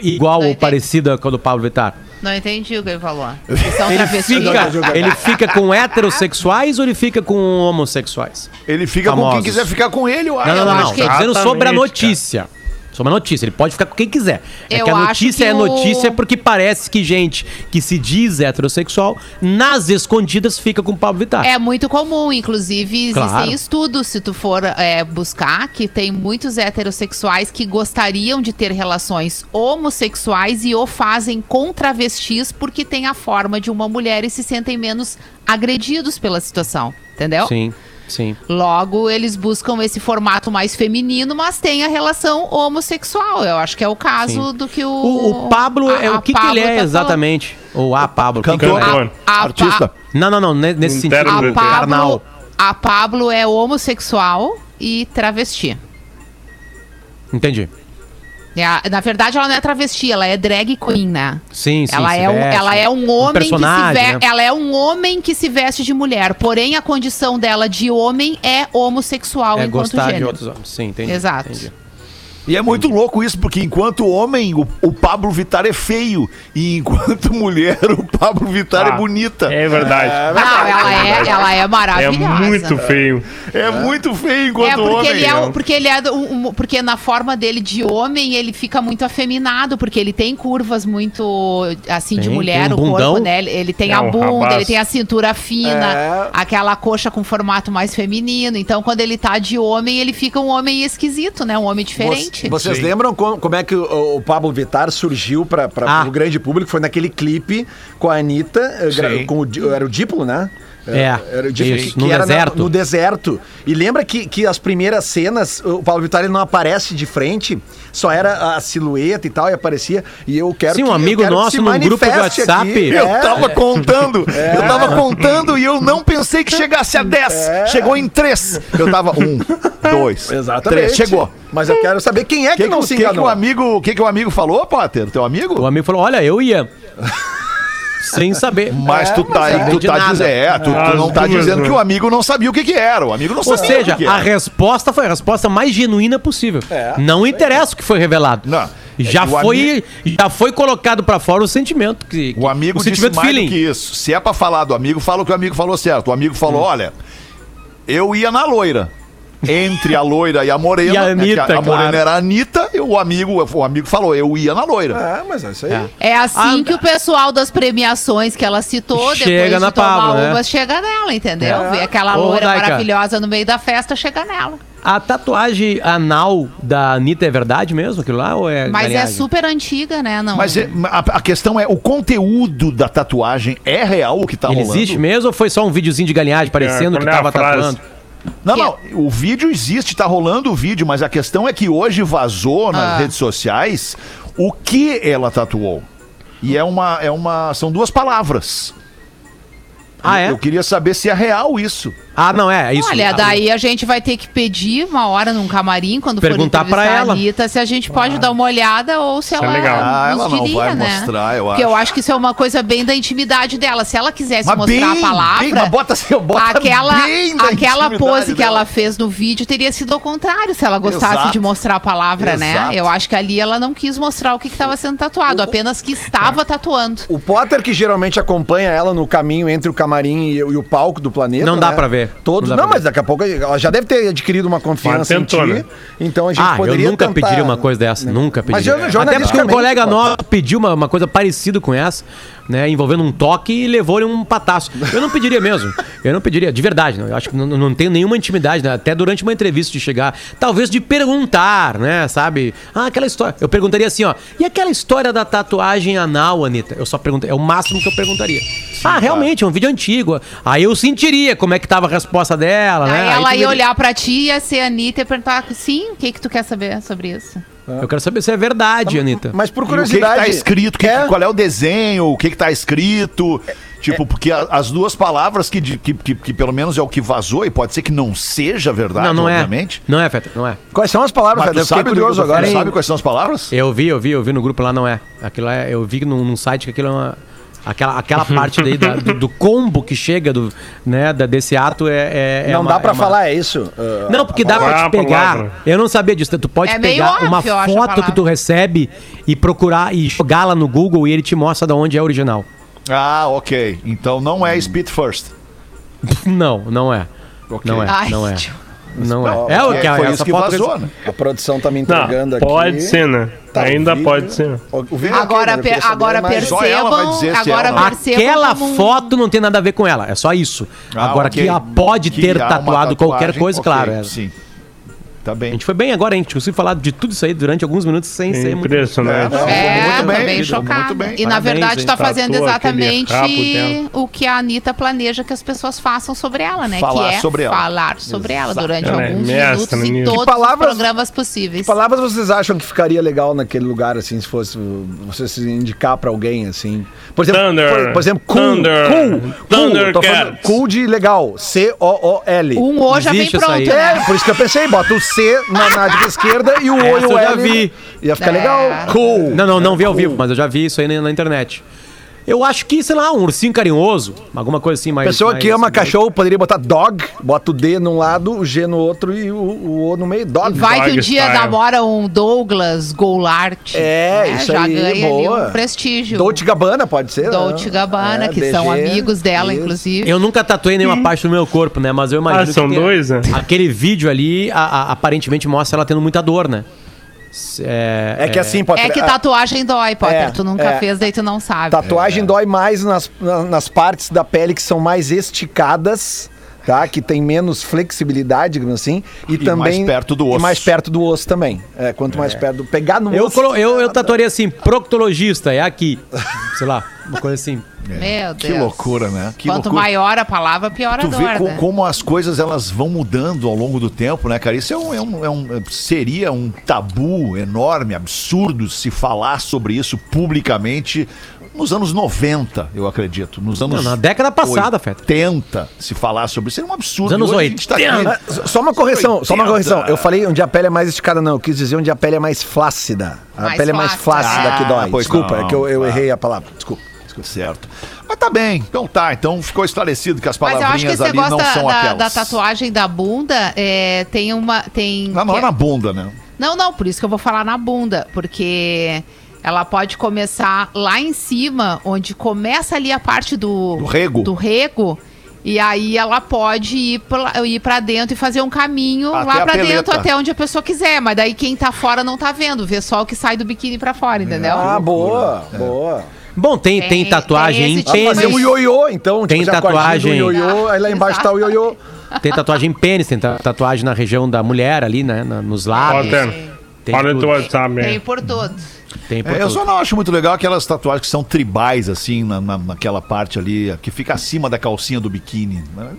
igual ou parecida com a do Pablo Vittar? Não entendi o que ele falou. São Ele fica, ele fica com heterossexuais ou ele fica com homossexuais? Ele fica com quem Famosos. quiser ficar com ele, eu acho. Não, não, não, não. Tô dizendo sobre a notícia. Sobre a notícia. Ele pode ficar com quem quiser. É Eu que a notícia que é o- notícia porque parece que gente que se diz heterossexual, nas escondidas, fica com o Pablo Vittar. É muito comum, inclusive existem Claro. estudos, se tu for é, buscar, que tem muitos heterossexuais que gostariam de ter relações homossexuais e o fazem com travestis porque tem a forma de uma mulher e se sentem menos agredidos pela situação, entendeu? Sim, sim. Logo, eles buscam esse formato mais feminino, mas tem a relação homossexual. Eu acho que é o caso Sim. do que o. O, o Pablo, a- é, o que, que ele é tá falando. exatamente? Ou a Pablo. o que que Cantor. ele é? Cantor. A, a, Artista. Não, não, não, ne- nesse Interno sentido. A Pablo, Carnal. a Pablo é homossexual e travesti. Entendi. É a- na verdade, ela não é travesti, ela é drag queen, né? Sim, sim. ela, é um, veste, ela é um homem que se personagem, ve- né? ela é um homem que se veste de mulher, porém a condição dela de homem é homossexual É enquanto gostar de gênero. outros homens. Sim, entendi. Exato. entendi. E é muito louco isso, porque enquanto homem, o, o Pablo Vittar é feio. E enquanto mulher, o Pablo Vittar é Ah, bonita. É verdade. Não, ela é, ela é É maravilhosa. muito feio. É, muito feio enquanto É porque homem. ele é, porque ele é um- um- porque na forma dele de homem ele fica muito afeminado porque ele tem curvas muito assim de Tem, mulher tem um o corpo né ele tem É, a bunda ele tem a cintura fina É. aquela coxa com formato mais feminino então quando ele tá de homem ele fica um homem esquisito né um homem diferente Vo- Vocês lembram como, como é que o, o Pablo Vittar surgiu para Ah. o grande público? Foi naquele clipe com a Anitta, eh, Sim. com o, era o Diplo, né? É, era o Diplo, isso, que, no que era na- deserto. no deserto. E lembra que, que as primeiras cenas, o Pablo Vittar não aparece de frente, só era a silhueta e tal, e aparecia. E eu quero Sim, um que- amigo que nosso num grupo de WhatsApp. aqui. Eu É. tava contando, eu tava contando e eu não pensei que chegasse a 10. É. Chegou em 3. Eu tava um, dois, Exatamente. três. Chegou. Mas eu quero saber quem é O que, que, não que, se que, que enganou. o amigo, que, que o amigo falou, Potter? Teu amigo? O amigo falou: olha, eu ia. Sem saber. Mas É, tu tá, mas tu tá dizendo, é, tu, não tá dizendo que o amigo não sabia o que que era. O amigo não Ou sabia seja, o que que a era. resposta foi a resposta mais genuína possível. É. não interessa o que foi revelado. Não. Já É que o foi, já foi colocado pra fora o sentimento que O amigo o disse sentimento mais feeling. do que isso. Se é pra falar do amigo, fala o que o amigo falou certo. O amigo falou, olha, eu ia na loira. Entre a loira e a morena. E a né, que Anitta, a, a morena claro. era a Anitta, e o amigo, o amigo falou, eu ia na loira. É, mas é isso aí. É assim Ah, que o pessoal das premiações que ela citou, Chega depois na de tomar Pablo, né? umas, chega nela, entendeu? É. Vê aquela Ô, loira Daica. maravilhosa no meio da festa, chega nela. A tatuagem anal da Anitta é verdade mesmo, aquilo lá? Ou é Mas é super antiga, né? Não, Mas é- a, a questão é, o conteúdo da tatuagem é real o que tá Ele rolando? existe mesmo ou foi só um videozinho de galinhagem parecendo que qual é a tava frase? tatuando? Não, não, o vídeo existe, tá rolando o vídeo, mas a questão é que hoje vazou nas Ah. redes sociais o que ela tatuou. E é uma, é uma, são duas palavras. Ah, é? Eu queria saber se é real isso. Ah, não, é, é isso. Olha, Ah, daí a gente vai ter que pedir uma hora num camarim, quando Perguntar for entrevistar pra a ela. Anitta, se a gente pode dar uma olhada ou se Isso é ela, legal. Ah, ela nos não diria, vai né? mostrar, eu Porque eu acho. acho que isso é uma coisa bem da intimidade dela. Se ela quisesse Mas mostrar bem, a palavra... bem, mas bota, assim, bota aquela bem da aquela pose que dela. ela fez no vídeo teria sido ao contrário se ela gostasse Exato. de mostrar a palavra, né? Exato. Eu acho que ali ela não quis mostrar o que estava sendo tatuado, apenas que estava tatuando. O Potter, que geralmente acompanha ela no caminho entre o camarim e, e o palco do planeta. Não dá né? pra ver. Todos. Não Não, mas daqui a pouco ela já deve ter adquirido uma confiança Mas tentou, em ti. né? Então a gente Ah, eu poderia nunca tentar- pediria uma coisa dessa, nunca Mas pediria. jorna- Até porque um colega nosso pediu uma, uma coisa parecida com essa, né, envolvendo um toque e levou-lhe um pataço. Eu não pediria mesmo, eu não pediria, de verdade, não. eu acho que não, não tenho nenhuma intimidade, né, até durante uma entrevista de chegar, talvez de perguntar, né, sabe, ah, aquela história, eu perguntaria assim, ó, e aquela história da tatuagem anal, Anitta? Eu só pergunto, é o máximo que eu perguntaria. ah, realmente, é um vídeo antigo, aí eu sentiria como é que tava a resposta dela, né. Aí Aí ela tu ia olhar pra ti, ia ser a Anitta e perguntar, sim, o que que tu quer saber sobre isso? Eu quero saber se é verdade, Anitta. Mas por E o que, que curiosidade. tá escrito? Que- É? Qual é o desenho? O que, que tá escrito? Tipo, porque a- as duas palavras que, que, que, que pelo menos é o que vazou, e pode ser que não seja verdade, Não, não é. obviamente. Não é, Feta, não é. Quais são as palavras? Tu Eu sabe, curioso agora. sabe quais são as palavras? Eu vi, eu vi, eu vi no grupo lá, não é. Aquilo é eu vi num, num site que aquilo é uma. Aquela, aquela parte daí da- do, do combo que chega do, né, da, desse ato é. é- é não uma- dá pra é uma- falar, é isso? Uh, Não, porque dá Qual é pra a te pegar. palavra? Eu não sabia disso. Tu pode É pegar óbvio, uma foto que tu recebe e procurar e jogar lá no Google e ele te mostra de onde é original. Ah, ok. Então não é Speed First. Não, não é. Ok. Não é. Ai, não é. tio. Não é. Ó, É o É, que foi essa isso que foto vazou, né? A produção tá me Não, entregando aqui. pode ser, né? Tá, Ainda vídeo- pode ser. O, vídeo Agora, aqui, né? Per- agora percebam, agora ela- percebam Aquela como foto não tem nada a ver com ela, é só isso. Ah, Agora ok. que ela pode Que ter tatuado qualquer coisa, ok, claro. é. Sim. Tá A bem. gente foi bem agora, a gente conseguiu falar de tudo isso aí durante alguns minutos sem ser muito. Impressionante. É, Muito bem, tô bem muito chocada. bem. E na Parabéns, verdade tá Tatua fazendo exatamente o que a Anitta planeja que as pessoas façam sobre ela, né? Falar que é sobre ela. falar sobre ela durante Ela é alguns mestra minutos em nisso. todos Que palavras- os programas possíveis. Que palavras vocês acham que ficaria legal naquele lugar, assim, se fosse você se indicar pra alguém, assim? Por exemplo, Thunder. por, por exemplo cool, Thunder. cool, cool, tô Thundercats. falando cool de legal, C-O-O-L. Um O já vem pronto, aí. né? É, por isso que eu pensei, bota o C na, na direita esquerda e o O e Essa o eu já L. vi. Ia ficar É. legal. Cool. Não, não, não vi ao Cool. vivo, mas eu já vi isso aí na, na internet. Eu acho que, sei lá, um ursinho carinhoso, alguma coisa assim mais. Pessoa mais- que ama mais- cachorro poderia botar dog, bota o D num lado, o G no outro e o, o O no meio. Dog. E vai que um Dog dia style. namora um Douglas Goulart. É, né? isso Já aí, ganha boa. ali um prestígio. Dolce Gabbana pode ser. né? Dolce Gabbana, É, que são DG, amigos dela, isso. inclusive. Eu nunca tatuei nenhuma parte do meu corpo, né? Mas eu imagino. Ah, são dois, né? Aquele vídeo ali, a- a- aparentemente mostra ela tendo muita dor, né? É, É que assim, pode É que tatuagem dói, Potter. É, tu nunca é. fez, daí tu não sabe. Tatuagem dói mais nas, na- nas partes da pele que são mais esticadas, tá? Que tem menos flexibilidade, digamos assim. E, também. mais perto do E osso. mais perto do osso também. É, quanto mais perto do. Pegar no Eu, osso. colo- eu, eu tatuaria assim, proctologista, é aqui. Sei lá, uma coisa assim. Meu Deus. Que loucura, né? Que Quanto loucura. maior a palavra, pior a Tu dor, vê co- né? como as coisas elas vão mudando ao longo do tempo, né, cara? Isso é um, é um- é um- seria um tabu enorme, absurdo se falar sobre isso publicamente nos anos 90, eu acredito. Nos anos Não, na década passada, Feta. 80, se falar sobre isso. Seria um absurdo. Nos anos Hoje a gente tá aqui- 80. Ah, Só uma correção, só uma 80. correção. Eu falei onde a pele é mais esticada, não. Eu quis dizer onde a pele é mais flácida. A Mais pele é mais flácida. flácida que Ah, dói. pois Desculpa, não, é que eu, eu claro. errei a palavra. Desculpa. Certo. Mas tá bem. Então tá. Então ficou esclarecido que as Mas eu acho que palavrinhas esse ali não negócio são da, da, aquelas. da tatuagem da bunda é, tem uma. Tem, Não, não é na bunda, né? Não, não, por isso que eu vou falar na bunda, porque ela pode começar lá em cima, onde começa ali a parte do, Do rego. do rego, E aí ela pode ir pra, ir pra dentro e fazer um caminho Até lá pra peleta. dentro, até onde a pessoa quiser. Mas daí quem tá fora não tá vendo, vê só o que sai do biquíni pra fora, entendeu? Ah, boa, boa. Bom, tem, tem, Tem- tatuagem tem em tipo Fazer um pênis. ioiô, então. Tem a tatuagem. ioiô, aí lá embaixo tá o ioiô. Tem tatuagem em pênis, tem ta- tatuagem na região da mulher ali, né? na- nos lábios. Walter, Tem olha o WhatsApp Tem aí. por todos. Tem por É, eu só não acho muito legal aquelas tatuagens que são tribais, assim, na, na- naquela parte ali, que fica acima da calcinha do biquíni. Não,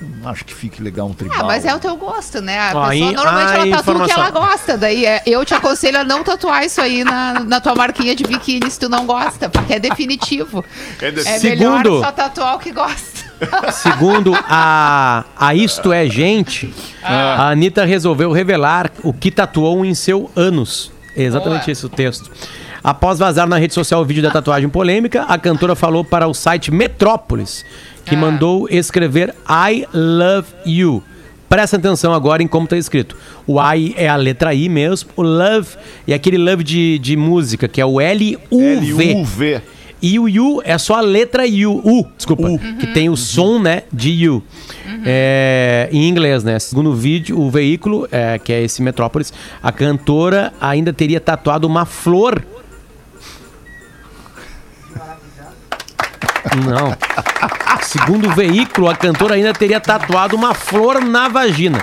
não acho que fique legal um tribal. Ah, mas é o teu gosto, né? A Ó, pessoa normalmente ela tatua o que ela gosta. Daí é, eu te aconselho a não tatuar isso aí na, na tua marquinha de biquíni se tu não gosta, porque é definitivo. É, melhor Segundo- só tatuar o que gosta. Segundo a, a Isto É Gente, a Anitta resolveu revelar o que tatuou em seu ânus. É exatamente Boa. esse o texto. Após vazar na rede social o vídeo da tatuagem polêmica, a cantora falou para o site Metrópolis que Ah. mandou escrever I love you. Presta atenção agora em como está escrito. O I é a letra I mesmo, o love é aquele love de, de música, que é o L-U-V. L-U-V. E o U é só a letra U, U desculpa, que tem o som, né, de U. É, em inglês, né? Segundo o vídeo, o veículo, é, que é esse Metrópolis, a cantora ainda teria tatuado uma flor. Não. Segundo o veículo, a cantora ainda teria tatuado uma flor na vagina.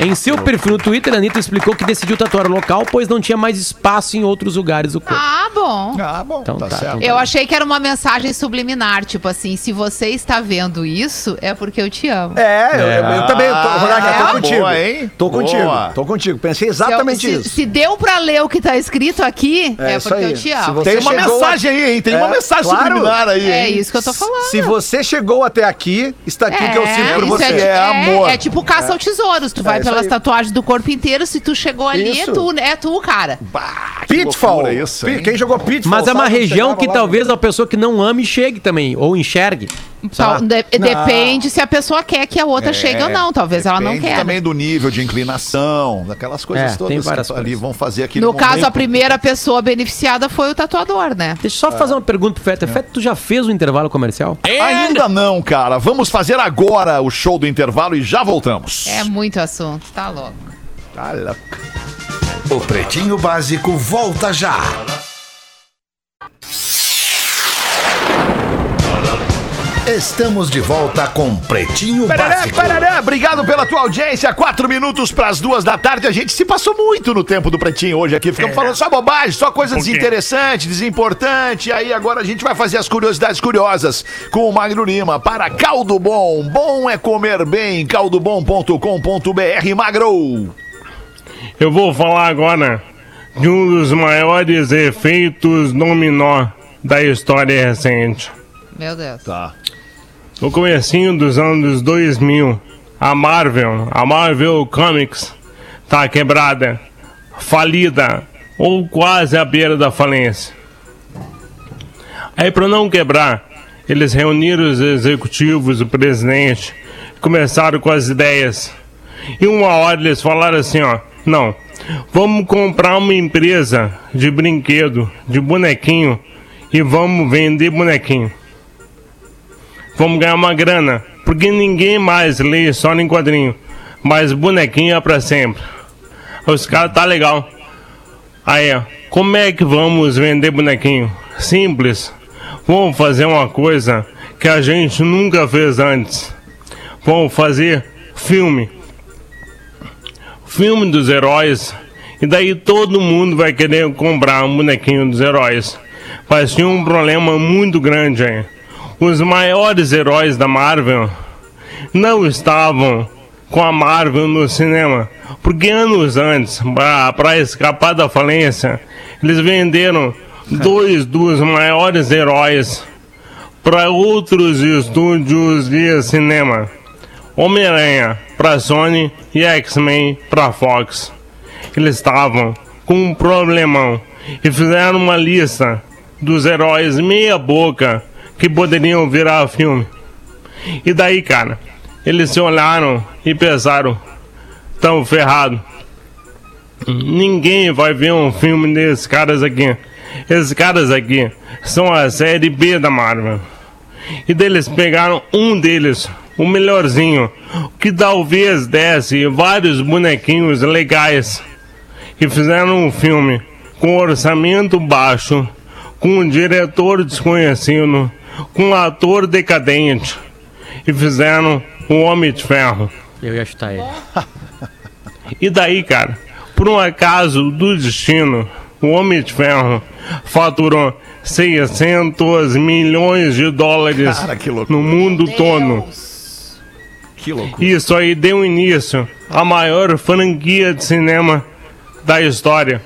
Em seu perfil no Twitter, a Anitta explicou que decidiu tatuar o local, pois não tinha mais espaço em outros lugares do corpo. Ah, bom. Ah, bom, Então tá, tá, certo. então Eu achei que era uma mensagem subliminar, tipo assim, se você está vendo isso, é porque eu te amo. É, eu, eu- eu também. Tô, Rodaica, É? tô contigo. Boa, hein? Tô contigo. Boa. Tô contigo. Pensei Se eu- exatamente se, isso. se deu pra ler o que tá escrito aqui, é, É porque aí. eu te amo. Tem uma mensagem aí, hein? Tem É, uma mensagem claro. subliminar aí, É isso que eu tô falando. Se você chegou até aqui, está aqui que eu sinto por você. é, É amor. É, tipo caça ao tesouros. Tu vai pelas aí. tatuagens do corpo inteiro, se tu chegou ali, é tu, é tu, cara. Bah, que Pitfall. isso? Quem jogou Pitfall? Mas é uma região que lá? talvez a pessoa que não ame chegue também, ou enxergue. Tal- de- depende se a pessoa quer que a outra chegue ou não. Talvez ela não É, Depende quer. também do nível de inclinação, daquelas coisas É, todas que várias ali coisas. vão fazer aquele No caso, a primeira pessoa beneficiada foi o tatuador, né? Deixa eu só fazer uma pergunta pro Feta. Feta, tu já fez o intervalo comercial? Ainda não, cara. Vamos fazer agora o show do intervalo e já voltamos. É muito assunto, tá louco. Tá louco. O Pretinho Básico volta já. Estamos de volta com Pretinho Parará, Básico. parará. Obrigado pela tua audiência. Quatro minutos para as duas da tarde. A gente se passou muito no tempo do Pretinho hoje aqui. Ficamos falando só bobagem, só coisas Por quê? desinteressantes, desimportantes. E aí agora a gente vai fazer as curiosidades curiosas com o Magno Lima para Caldo Bom. Bom é comer bem. caldobom.com.br Magro. Eu vou falar agora de um dos maiores efeitos dominó da história recente. Meu Deus. Tá. No comecinho dos anos 2000, a Marvel, a Marvel Comics, tá quebrada, falida ou quase à beira da falência. Aí para não quebrar, eles reuniram os executivos, o presidente, começaram com as ideias. E uma hora eles falaram assim, ó, não, vamos comprar uma empresa de brinquedo, de bonequinho e vamos vender bonequinho vamos ganhar uma grana. Porque ninguém mais lê só em quadrinho. Mas bonequinho é pra sempre. Os caras tá legal. Aí, como é que vamos vender bonequinho? Simples. Vamos fazer uma coisa que a gente nunca fez antes. Vamos fazer filme. Filme dos heróis. E daí todo mundo vai querer comprar um bonequinho dos heróis. Mas tinha um problema muito grande aí os maiores heróis da Marvel não estavam com a Marvel no cinema. Porque anos antes, para escapar da falência, eles venderam dois dos maiores heróis para outros estúdios de cinema. Homem-Aranha para Sony e X-Men para Fox. Eles estavam com um problemão e fizeram uma lista dos heróis meia boca que poderiam virar filme. E daí, cara, eles se olharam e pensaram: tão ferrado. Ninguém vai ver um filme desses caras aqui. Esses caras aqui são a série B da Marvel. E deles pegaram um deles, o melhorzinho, que talvez desse vários bonequinhos legais. E fizeram um filme com orçamento baixo, com um diretor desconhecido, com um ator decadente. E fizeram o Homem de Ferro. Eu ia chutar ele. E daí, cara, por um acaso do destino, o Homem de Ferro faturou 600 milhões de dólares Cara, no mundo todo. Deus. Que loucura. Isso aí deu início à maior franquia de cinema da história.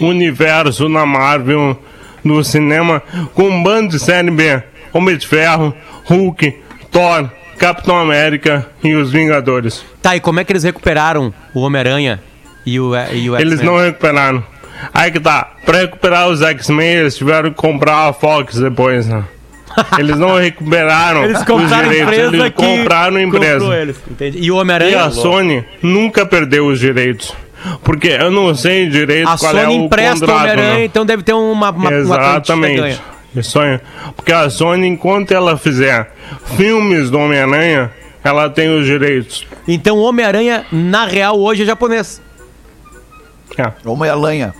Universo na Marvel no cinema com um bando de série B, Homem de Ferro, Hulk, Thor, Capitão América e os Vingadores. Tá, e como é que eles recuperaram o Homem-Aranha e o, e o Eles não recuperaram. Aí que tá, pra recuperar os X-Men eles tiveram que comprar a Fox depois, né? Eles não recuperaram Eles os compraram direitos, empresa eles compraram a empresa. eles? E o E Homem-Aranha? a Sony nunca perdeu os direitos. Porque eu não sei direito A qual Sony é o empresta o contrato. Homem-Aranha, né? então deve ter uma, uma, uma Exatamente. ganha. Aí. Porque a Sony, enquanto ela fizer filmes do Homem-Aranha, ela tem os direitos. Então o Homem-Aranha, na real, hoje é japonês. É. Homem-Aranha.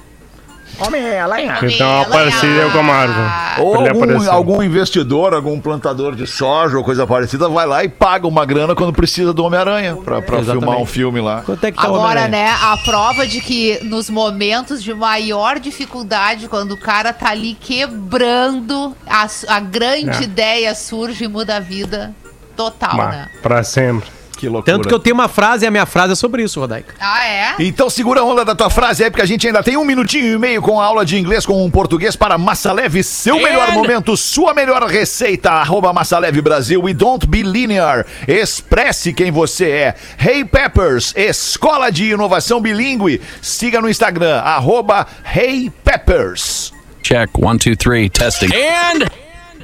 Ele tem uma parceria com a Marvel. Ou Ele algum, apareceu. algum investidor, algum plantador de soja ou coisa parecida vai lá e paga uma grana quando precisa do Homem-Aranha pra, pra Exatamente. filmar um filme lá. Quanto é que tá Agora, Homem-Aranha? né, a prova de que nos momentos de maior dificuldade, quando o cara tá ali quebrando, a, a grande É. ideia surge e muda a vida total, Mas, né? pra sempre. Que loucura. Tanto que eu tenho uma frase e a minha frase é sobre isso, Rodaica. Ah, é? Então segura a onda da tua frase aí, porque a gente ainda tem um minutinho e meio com a aula de inglês com um português para Massa Leve. Seu melhor momento, sua melhor receita. Arroba Massa Leve Brasil e don't be linear. Expresse quem você é. Hey Peppers, escola de inovação bilíngue. Siga no Instagram, arroba Hey Peppers. Check. One, two, three. Testing. And,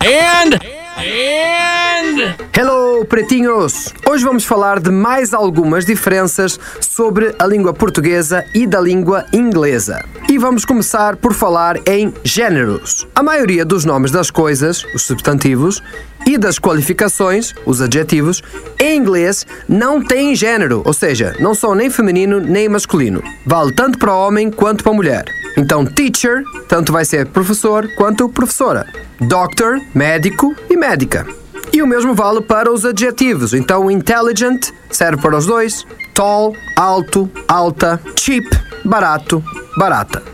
and, and. Hello, pretinhos! Hoje vamos falar de mais algumas diferenças sobre a língua portuguesa e da língua inglesa. E vamos começar por falar em géneros. A maioria dos nomes das coisas, os substantivos, e das qualificações, os adjetivos, em inglês não têm gênero, ou seja, não são nem feminino nem masculino. Vale tanto para homem quanto para mulher. Então, teacher, tanto vai ser professor quanto professora. Doctor, médico e médica. E o mesmo vale para os adjetivos. Então, intelligent serve para os dois. Tall, alto, alta. Cheap, barato, barata.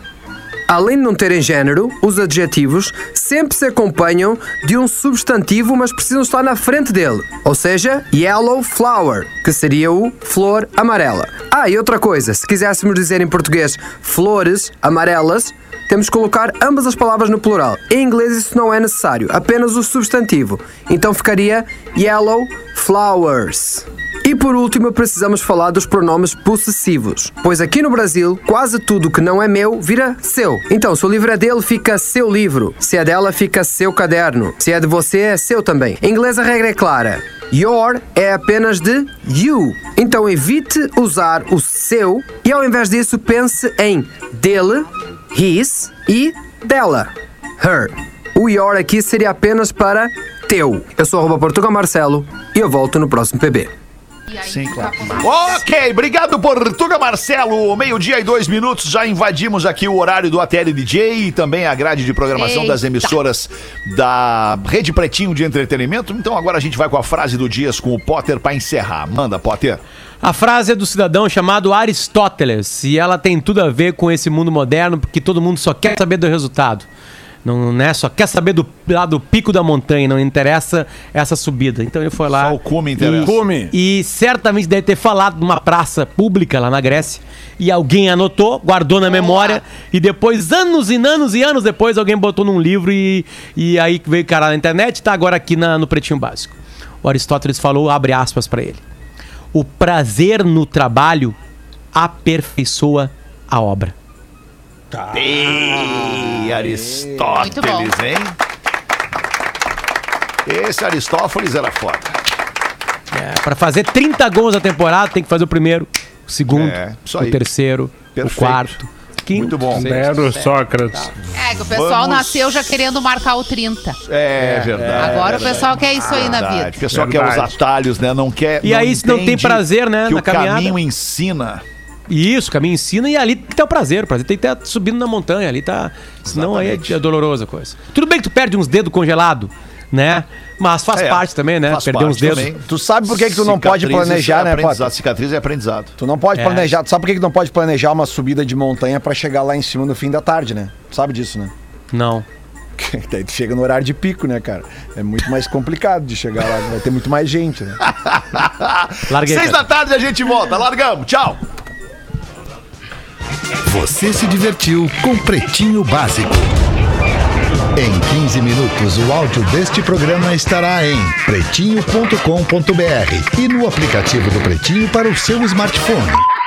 Além de não terem gênero, os adjetivos sempre se acompanham de um substantivo, mas precisam estar na frente dele. Ou seja, yellow flower, que seria o flor amarela. Ah, e outra coisa, se quiséssemos dizer em português flores amarelas, temos que colocar ambas as palavras no plural. Em inglês isso não é necessário, apenas o substantivo. Então ficaria yellow flowers. E por último, precisamos falar dos pronomes possessivos, pois aqui no Brasil, quase tudo que não é meu vira seu. Então, se o livro é dele, fica seu livro. Se é dela, fica seu caderno. Se é de você, é seu também. Em inglês, a regra é clara. Your é apenas de you. Então, evite usar o seu e, ao invés disso, pense em dele, his e dela, her. O your aqui seria apenas para teu. Eu sou arroba Portugal Marcelo e eu volto no próximo PB. E aí, Sim, claro. tá Ok, obrigado Portuga Marcelo. Meio-dia e dois minutos, já invadimos aqui o horário do ATL DJ e também a grade de programação das Eita. emissoras da Rede Pretinho de Entretenimento. Então agora a gente vai com a frase do Dias com o Potter para encerrar. Manda, Potter. A frase é do cidadão chamado Aristóteles e ela tem tudo a ver com esse mundo moderno porque todo mundo só quer saber do resultado. Não, né? Só quer saber do, lá do pico da montanha, não interessa essa subida. Então ele foi lá. Só o cume interessa. E, Cume. e certamente deve ter falado numa praça pública lá na Grécia. E alguém anotou, guardou na memória. E depois, anos e anos e anos depois, alguém botou num livro e, e aí veio cara na internet tá agora aqui na- no Pretinho Básico. O Aristóteles falou, abre aspas para ele. O prazer no trabalho aperfeiçoa a obra. Ei, Aristóteles, hein? Esse Aristóteles era foda. É, para fazer 30 gols na temporada, tem que fazer o primeiro, o segundo, É, o terceiro, Perfeito. o quarto. fresquinho. Muito bom. Nero Sócrates. É, que o pessoal Vamos- nasceu já querendo marcar o 30. É verdade. Agora o pessoal quer isso aí na Verdade. vida. O pessoal quer Verdade. os atalhos, né? Não quer. E aí, se não tem prazer, né, Que na o caminhada. caminho ensina. E Isso, o caminho ensina e ali tem que ter o prazer. O prazer tem que estar subindo na montanha ali, tá? Senão aí é, é dolorosa a coisa. Tudo bem que tu perde uns dedos congelados, né? Mas faz É, parte também, né? faz Perder parte uns dedos. também. Tu sabe por que, que tu não pode planejar, é né. Potter? Cicatriz é aprendizado. Tu não pode É. planejar. Tu sabe por que, que não pode planejar uma subida de montanha pra chegar lá em cima no fim da tarde, né? Tu sabe disso, né? Não. Daí tu chega no horário de pico, né, cara? É muito mais complicado de chegar lá, vai ter muito mais gente, né? Larguei. Seis cara. da tarde a gente volta. Largamos. Tchau. Você se divertiu com Pretinho Básico. Em 15 minutos, o áudio deste programa estará em pretinho.com.br e no aplicativo do Pretinho para o seu smartphone.